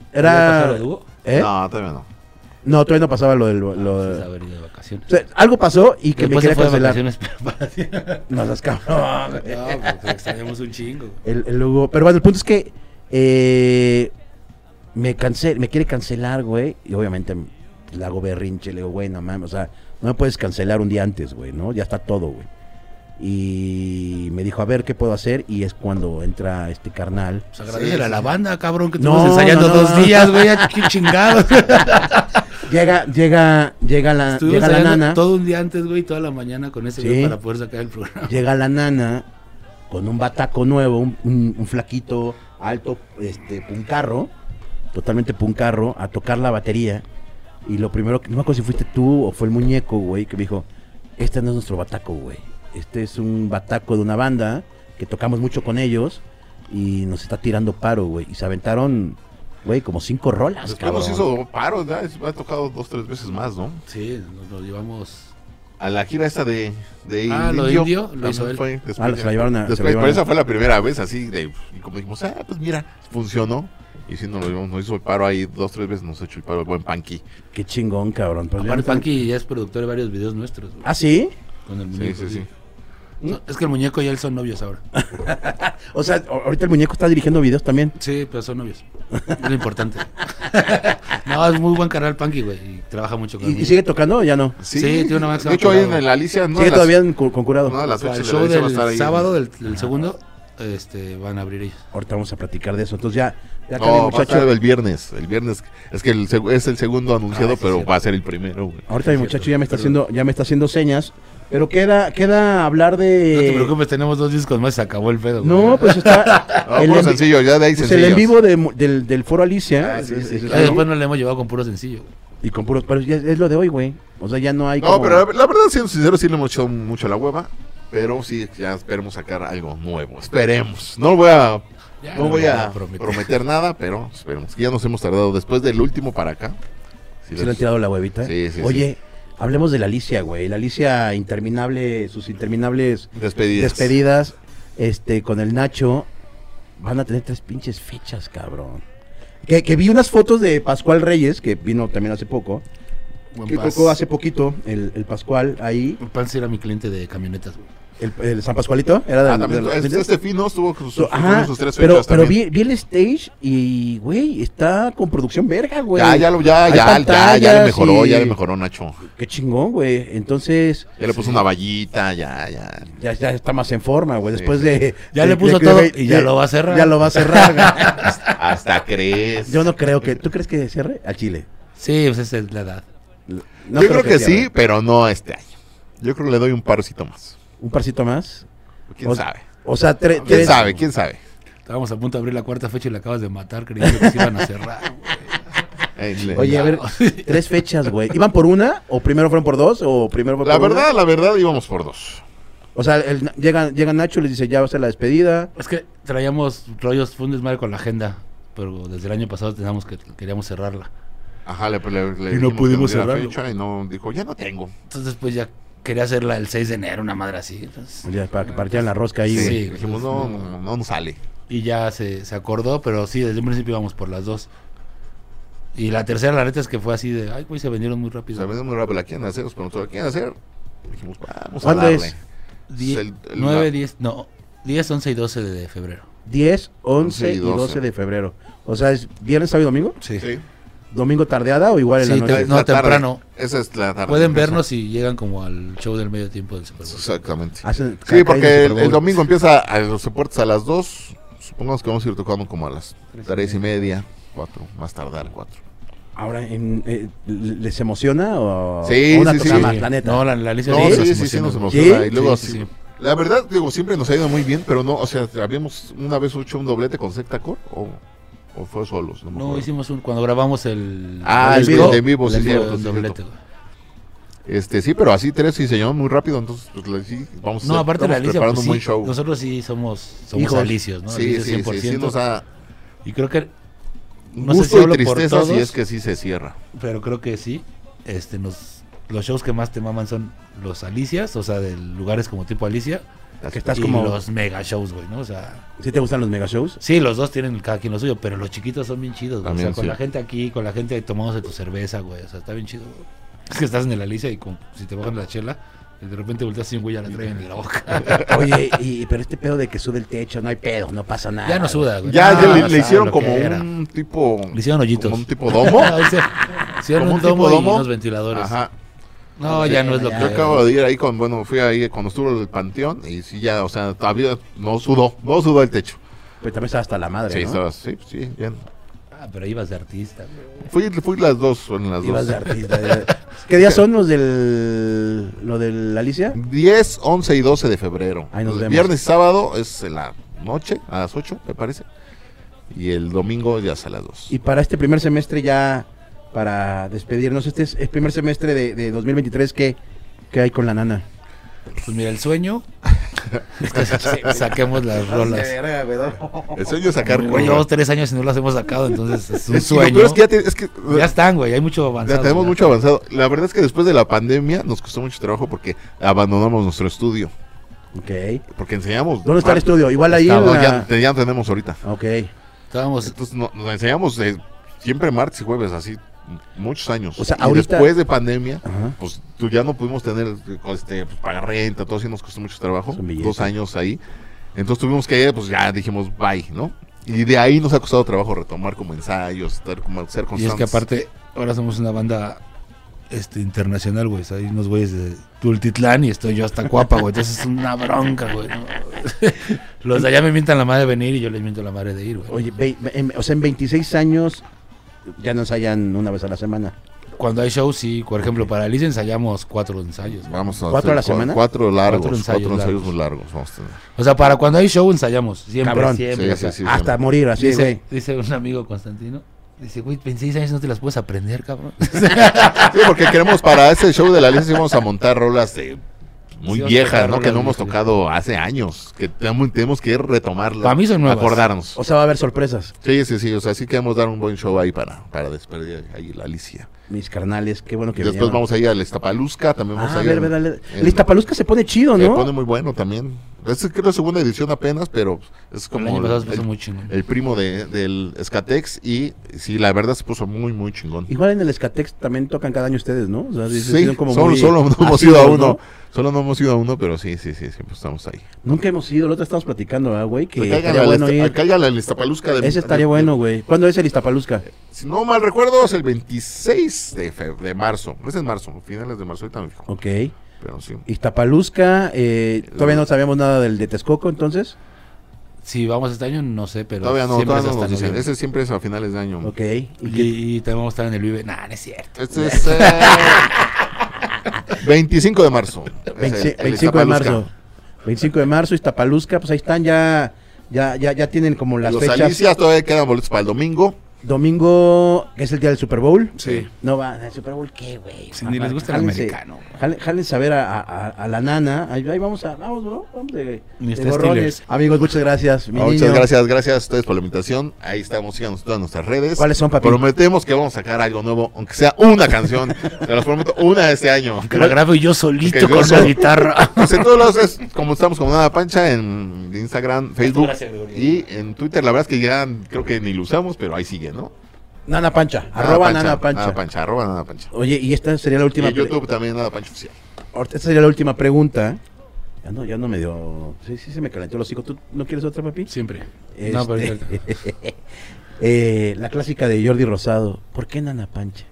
pasó Era... lo de Hugo? ¿Eh? No. No, todavía no. todavía no pasaba lo del... lo- haber ido de o sea, algo pasó y que Después me se quería cancelar. No, seas cabrón. No, pues extrañamos un chingo. El, el Hugo- Pero bueno, el punto es que eh, me cancel, me quiere cancelar, güey. Y obviamente le hago berrinche, le digo, güey, no mames, o sea, no me puedes cancelar un día antes, güey, ¿no? Ya está todo, güey. Y me dijo, a ver, ¿qué puedo hacer? Y es cuando entra este carnal. Pues agradecele Sí, a la sí. banda, cabrón, que No, estuvimos ensayando no, no, dos no. días, güey. Qué chingados. Llega, llega, llega la, llega la nana. todo un día antes, güey, toda la mañana con ese Sí. güey para poder sacar el programa. Llega la nana con un bataco nuevo, un, un- un flaquito alto, este, puncarro, totalmente puncarro, a tocar la batería. Y lo primero que, no me acuerdo si fuiste tú o fue el muñeco, güey, que me dijo, este no es nuestro bataco, güey. Este es un bataco de una banda que tocamos mucho con ellos y nos está tirando paro, güey. Y se aventaron, güey, como cinco rolas, Después nos cabrón. hizo paro, es- ha tocado dos, tres veces más, ¿no? Sí, nos lo llevamos. A la gira esta de, de Ah, lo de Indio, lo hizo él. fue después Ah, se la llevaron a- se la Después, llevaron pero a- esa fue la primera vez así, de, y como dijimos, ah, pues mira, funcionó. Y sí, nos, lo llevamos, nos hizo el paro ahí dos, tres veces, nos ha hecho el paro el buen Punky. Qué chingón, cabrón. Pues, Aparte, Punky ya es productor de varios videos nuestros, güey. ¿Ah, sí? Con el Sí, sí, sí. No, es que el muñeco y él son novios ahora. O sea, ahorita el muñeco está dirigiendo videos también. Sí, pero son novios. Es lo importante. no, es muy buen canal Punky, güey. Y trabaja mucho con ¿Y, y sigue tocando o ya no? Sí, Sí, tiene una máxima De hecho, ahí en la Alicia, no sigue todavía en cu- con curado. De las O sea, el noches de la show del ahí. sábado, del, del segundo, este, van a abrir ellos. Ahorita vamos a platicar de eso. Entonces ya, ya No, mi va a muchacho. el viernes. El viernes es que el, es el segundo anunciado, Ah, sí, pero va a ser el primero. güey. Ahorita mi Cierto, muchacho ya me está perdón. haciendo, ya me está haciendo señas. Pero queda, queda hablar de. No te preocupes, tenemos dos discos más, se acabó el pedo. güey. No, pues está. No, el, puro en, sencillo, ya de ahí pues el en vivo de del, del foro Alicia. Ah, sí, sí, después nos le hemos llevado con puro sencillo. Y con puros. Pero ya es lo de hoy, güey. O sea, ya no hay. No, como- pero la, la verdad, siendo sincero, sí le hemos echado mucho la hueva. Pero sí, ya esperemos sacar algo nuevo. Esperemos. No voy a, Ya no voy a prometer. prometer nada, pero esperemos. Ya nos hemos tardado después del último para acá. Sí, ¿Sí le han tirado la huevita? Sí, sí, Oye, hablemos de la Alicia, güey. La Alicia interminable, sus interminables Despedidas. despedidas, este, con el Nacho, van a tener tres pinches fechas, cabrón. Que, que vi unas fotos de Pascual Reyes, que vino también hace poco, Buen que pas. tocó hace poquito, el, el Pascual ahí, Paz era mi cliente de camionetas, güey. El, el San Pascualito, era de, Ah, también, de este, este fino estuvo con sus, Ajá, con sus tres pero, fechas pero vi, vi el stage y, güey, está con producción verga, güey. Ya, ya, lo- ya, ya, ya, ya le mejoró, y- ya le mejoró Nacho. Qué chingón, güey. Entonces, Ya le puso una vallita, ya, ya. ya, ya está más en forma, güey. Sí. Después de. Ya de- le puso de- todo de- y ya de- lo va a cerrar. Ya lo va a cerrar, güey. Hasta crees. Yo no creo que. ¿Tú crees que cierre al Chile? Sí, pues esa es la edad. No Yo creo que, sí, cierre. pero no este año. Yo creo que le doy un parcito más. Un parcito más. ¿Quién O- sabe? O sea, tre- ¿Quién tres. sabe? ¿Quién sabe? Estábamos a punto de abrir la cuarta fecha y la acabas de matar creyendo que se iban a cerrar. güey. Oye, a ver, tres fechas, güey. ¿Iban por una? ¿O primero fueron por dos? ¿O primero fue La por una? verdad, la verdad, íbamos por dos. O sea, el- llega, llega Nacho y les dice, ya va a ser la despedida. Es que traíamos rollos, fue un desmadre con la agenda, pero desde el año pasado teníamos que queríamos cerrarla. Ajá, le, le, le Y no pudimos cerrarlo. fecha y no dijo, ya no tengo. Entonces pues ya quería hacerla el 6 de enero, una madre así. entonces- Ya, para que partieran la rosca ahí, Sí. güey. Dijimos, no, no, no nos sale. Y ya se, se acordó, pero sí, desde un principio íbamos por las dos. Y la tercera, la neta es que fue así de, ay, pues se vendieron muy rápido. Se vende muy rápido, la quieren hacer, pero nosotros la quieren hacer. Dijimos, vamos a ¿Cuándo darle. es? Die- el- el- 9, la- 10, no, 10, 11 y 12 de febrero. 10, 11 y 12. 12 de febrero. O sea, ¿es viernes, sábado y domingo? Sí. Sí. ¿Domingo tardeada o igual en Sí, la noche? te- no, La tarde. temprano. Esa es la tarde. Pueden vernos si llegan como al show del medio tiempo del Super Bowl. Exactamente. Hacen- Sí, porque el, el domingo empieza a los deportes a las 2. Supongamos que vamos a ir tocando como a las 3 y media, 4, más tardar 4. Ahora, en- eh, ¿les emociona o, Sí, una sí, tocada sí. más, la neta? No, la, la lista No, sí, sí, sí, sí, nos emociona. Y luego, Sí, sí, sí, sí. La verdad, digo, siempre nos ha ido muy bien, pero no, o sea, habíamos una vez hecho un doblete con Sectacore o, o fue solos. No, me No, hicimos un, cuando grabamos el... Ah, el disco, de vivo, sí, el cierto, el. Este, sí, pero así tres llaman muy rápido, entonces, pues sí, vamos a No, hacer- aparte de la Alicia, preparando pues, un buen sí, show. nosotros sí somos, somos Hijos. alicios, ¿no? sí, Alicios sí, sí, 100%. sí, nos da Y creo que, no sé gusto si y tristeza si todos. es que sí se cierra. pero creo que sí. Este, nos, los shows que más te maman son los Alicias, o sea, de lugares como tipo Alicia. Que estás y como... los mega shows, güey, ¿no? O sea, ¿Sí te gustan los mega shows? sí, los dos tienen cada quien lo suyo, pero los chiquitos son bien chidos, güey. O sea, con sí. la gente aquí, con la gente tomamos de tu cerveza, güey. O sea, está bien chido, güey. Es que estás en el Alicia y con- si te bajan la chela, y de repente volteas un güey ya la traen en la boca. Oye, y, pero este pedo de que sube el techo, no hay pedo, no pasa nada. ya no suda, güey. Ya, No, ya no le, hicieron como era. un tipo. Le hicieron hoyitos. Como un tipo domo. Hicieron Como un un tipo domo, domo. y unos ventiladores. Ajá. No, ya no es lo que Yo acabo de ir ahí con, bueno, fui ahí cuando estuvo el panteón y sí, ya, o sea, todavía no sudó, no sudó el techo. Pues también está hasta la madre, Sí, ¿no? estaba, sí, sí, bien. Ah, pero ibas de artista, güey. Fui, fui las dos, en las Ibas dos. de artista. ¿Qué días son los del... lo de la Alicia? 10, 11 y 12 de febrero. Ahí nos El vemos. Viernes y sábado es en la noche, a las 8, me parece. Y el domingo ya es a las 2. Y para este primer semestre ya, para despedirnos, este es el primer semestre de, de 2023, ¿qué, ¿qué hay con la nana? Pues mira, el sueño es que saquemos las rolas. El sueño es sacar Güey, llevamos tres años y no las hemos sacado, entonces es un sueño. es que ya, te- es que, Ya están, güey, hay mucho avanzado. ya tenemos ya. mucho avanzado. La verdad es que después de la pandemia nos costó mucho trabajo porque abandonamos nuestro estudio. Ok. Porque enseñamos. ¿Dónde está el estudio? Igual ahí No, ya, ya tenemos ahorita. Ok. Estábamos, Entonces no- nos enseñamos eh, siempre martes y jueves, así muchos años. O sea, y ahorita- después de pandemia, Ajá. pues tú ya no pudimos tener, este, pues, pagar renta, todo así nos costó mucho trabajo. Dos años ahí. Entonces tuvimos que, pues ya dijimos bye, ¿no? Y de ahí nos ha costado trabajo retomar como ensayos, estar como ser y constantes. es que aparte, ahora somos una banda este internacional, güey. Hay unos güeyes de Tultitlán y estoy yo hasta Cuapa, güey. Entonces es una bronca, güey. ¿no? Los de allá me mientan la madre de venir y yo les miento la madre de ir, güey. Oye, ve- en- o sea, en 26 años ya no ensayan una vez a la semana. Cuando hay shows, sí, por ejemplo, para Alicia ensayamos cuatro ensayos. Vamos a ¿Cuatro hacer a la semana? Cuatro largos, Cuatro cuatro ensayos muy largos vamos a tener. O sea, para cuando hay show ensayamos. Siempre, Cabrón. siempre. Sí, o sea, sí, sí. Hasta morir, así, dice, güey. dice un amigo Constantino. Dice, güey, 26 años no te las puedes aprender, cabrón. Sí, porque queremos para ese show de la Alicia sí vamos a montar rolas de muy Sí, a viejas, ¿no? Que no hemos tocado hace años, que tenemos, tenemos que retomarlas. Para mí son nuevas. Acordarnos. O sea, va a haber sorpresas. Sí, sí, sí, o sea, sí queremos dar un buen show ahí para, para despedir ahí la Alicia. Mis carnales, qué bueno que Después vinieron. vamos a ir al Estapaluzca, también vamos Ah, a a ir. ver, en- ver, dale. en- El Iztapalusca se pone chido, Se ¿no? pone muy bueno también. Es creo la segunda edición apenas, pero es El como el, puso el- muy chingón. el primo de, del Skatex y sí, la verdad se puso muy, muy chingón. Igual en el Escatex también tocan cada año ustedes, ¿no? O sea, sí, Sí, son como solo, muy solo no hemos ido a ¿no? uno. Solo no hemos ido a uno, pero sí, sí, sí, siempre estamos ahí. Nunca hemos ido, el otro estamos platicando, ¿ah, güey? Que estaría bueno esta- ir. Iztapaluzca de- Ese estaría de- bueno, güey. ¿Cuándo es el Iztapalusca? Si no mal recuerdo, es el 26 de, fe- de marzo. Es en marzo, finales de marzo, ahorita me fijo. Ok. Pero sí. Iztapalusca, eh, todavía no sabemos nada del de Texcoco, entonces. Si vamos este año, no sé, pero Todavía no, siempre todavía es no hasta. Ese siempre es a finales de año. Ok. ¿Y Y, y también vamos a estar en el Vive. Nah, no es cierto. Este es eh, 25 de marzo. Es 25, el- el 25 de marzo. 25 de marzo, Iztapalusca, pues ahí están ya. Ya, ya, ya tienen como las Los fechas. Alicias todavía quedan boletos para el domingo. Domingo, que es el día del Super Bowl. Sí. No va, ¿el Super Bowl qué, güey? Si ni les gusta el americano. jale- Jálense a ver a, a- a la nana. Ahí, ahí vamos a, vamos, ¿no? Vamos de, de gorrones. Amigos, muchas gracias. mi Ah, muchas gracias, gracias a ustedes por la invitación. Ahí estamos, síganos todas nuestras redes. ¿Cuáles son, papi? Prometemos que vamos a sacar algo nuevo, aunque sea una canción. Se los prometo, una este año. Que la grabo yo solito Que yo con la guitarra. Pues en todos lados es como estamos como Nada Pancha en Instagram, Facebook Gracias, y en Twitter. La verdad es que ya creo que ni lo usamos, pero ahí sigue, ¿no? Nana Pancha. arroba Nana Pancha. Nada Pancha, arroba Nada Pancha. Oye, y esta sería la Y última en pre- YouTube también Nada Pancha Oficial. Esta sería la última pregunta. Ya no, ya no me dio. Sí, sí, se me calentó los hijos. ¿Tú no quieres otra, papi? Siempre. Este- No, pero ahorita- Eh, la clásica de Jordi Rosado. ¿Por qué Nana Pancha?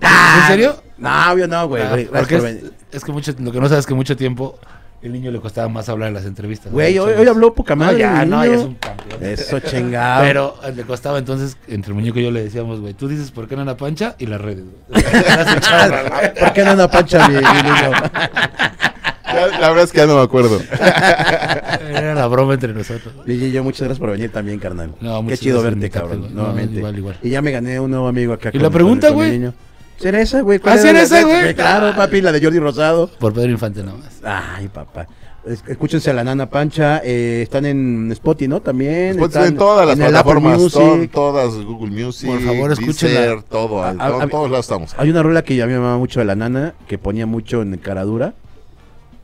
¿En serio? No, obvio no, güey. Ah, porque es, es que mucho, lo que no sabes es que mucho tiempo el niño le costaba más hablar en las entrevistas. ¿no? Güey, hoy, habló poca No, madre. ya, mi no, niño. ya es un campeón. Eso chingado. Pero eh, le costaba entonces, entre el muñeco y yo le decíamos, güey, tú dices por qué no la pancha y las redes. güey. ¿Por qué Nana Pancha, mi, mi niño? Ya, la verdad es que ya no me acuerdo. Era la broma entre nosotros. Y yo, muchas gracias por venir también, carnal. No, Qué muchas chido verte, cabrón. No, Nuevamente. igual, igual. Y ya me gané un nuevo amigo acá. ¿Y la pregunta, con güey? Niño. ¿Será esa, güey? ¿Cuál ¿Ah, era la- güey? Claro, papi, la de Jordi Rosado. Por Pedro Infante nada más. Ay, papá. Es- Escúchense a la Nana Pancha. eh, están en Spotify, ¿no? También. Después están en todas las en el Apple plataformas, Music. todas, Google Music, Por favor, escúchenla. Deezer, todo, A- en a- to- a- todos lados estamos. Hay una rola que a mí me amaba mucho de la Nana, que ponía mucho en Caradura.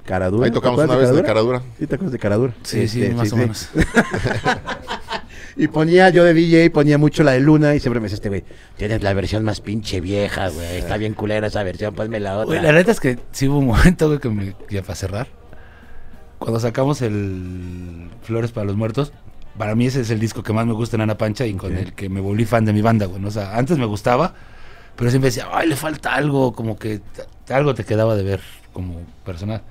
Caradura. Ahí ¿te tocamos acuerdas una vez de Caradura? Sí, te acuerdas de Caradura. Sí, sí, Este, más o sí. menos. Y ponía yo de DJ, ponía mucho la de Luna y siempre me decía este güey, tienes la versión más pinche vieja, güey, está bien culera esa versión, ponme la otra. Güey, la neta es que sí hubo un momento, güey, que me, ya para cerrar. Cuando sacamos el Flores para los Muertos, para mí ese es el disco que más me gusta en Ana Pancha y con el que me volví fan de mi banda, güey. O sea, antes me gustaba, pero siempre decía, ay, le falta algo, como que algo te quedaba de ver como personal.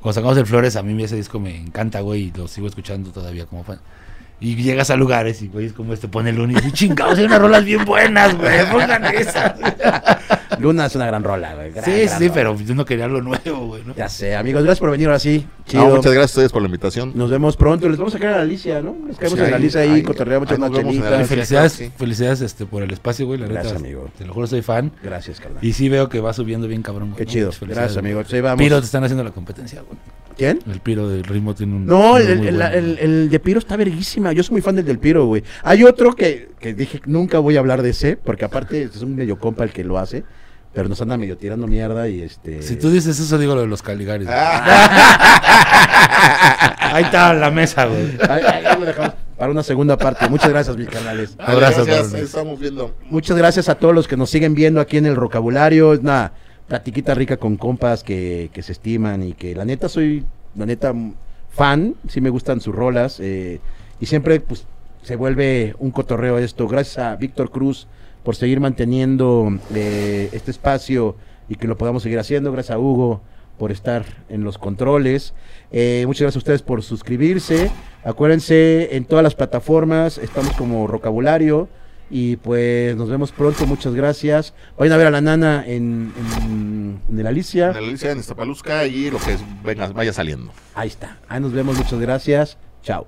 Cuando sacamos el Flores, a mí ese disco me encanta, güey, y lo sigo escuchando todavía como fan. Y llegas a lugares y, güey, es como este pone lunes y dice, chingados, hay unas rolas bien buenas, güey, pongan esas. Luna es una gran rola, güey. gran, Sí, gran sí, rola. pero yo no quería lo nuevo, güey. ¿no? Ya sé, amigos, gracias por venir ahora sí. Chido. No, muchas gracias a ustedes por la invitación. Nos vemos pronto. Les vamos a sacar a Alicia, ¿no? Les caemos Sí, en Alicia ahí, cotorreamos unas chelitas. Felicidades, sí. felicidades este, por el espacio, güey. La Gracias, neta, amigo. Te lo juro, soy fan. Gracias, carnal. Y sí veo que va subiendo bien, cabrón. güey, Qué ¿no? chido. Gracias, amigo. Vamos. Piro te están haciendo la competencia, güey. ¿Quién? El Piro del ritmo tiene un. No, el, el- bueno. el- el de Piro está verguísima. Yo soy muy fan del del Piro, güey. Hay otro que, que dije, nunca voy a hablar de ese, porque aparte es un medio compa el que lo hace, pero nos anda medio tirando mierda y este... Si tú dices eso, digo lo de los Caligaris. Ah. Ahí está la mesa, güey. Ahí- lo dejamos para una segunda parte. Muchas gracias, mis canales. Abrazo, Gracias, estamos viendo. Muchas gracias a todos los que nos siguen viendo aquí en el vocabulario. Es una platiquita rica con compas que, que se estiman y que la neta soy, la neta, fan. Sí me gustan sus rolas. eh, y siempre, pues, se vuelve un cotorreo esto. Gracias a Víctor Cruz por seguir manteniendo eh, este espacio y que lo podamos seguir haciendo. Gracias a Hugo por estar en los controles. Eh, muchas gracias a ustedes por suscribirse. Acuérdense, en todas las plataformas estamos como Vocabulario. Y pues nos vemos pronto, muchas gracias. Vayan a ver a la nana en, en, en el Alicia. En la Alicia, en Iztapaluzca y lo que es- venga, vaya saliendo. Ahí está. Ahí nos vemos, muchas gracias. Chao.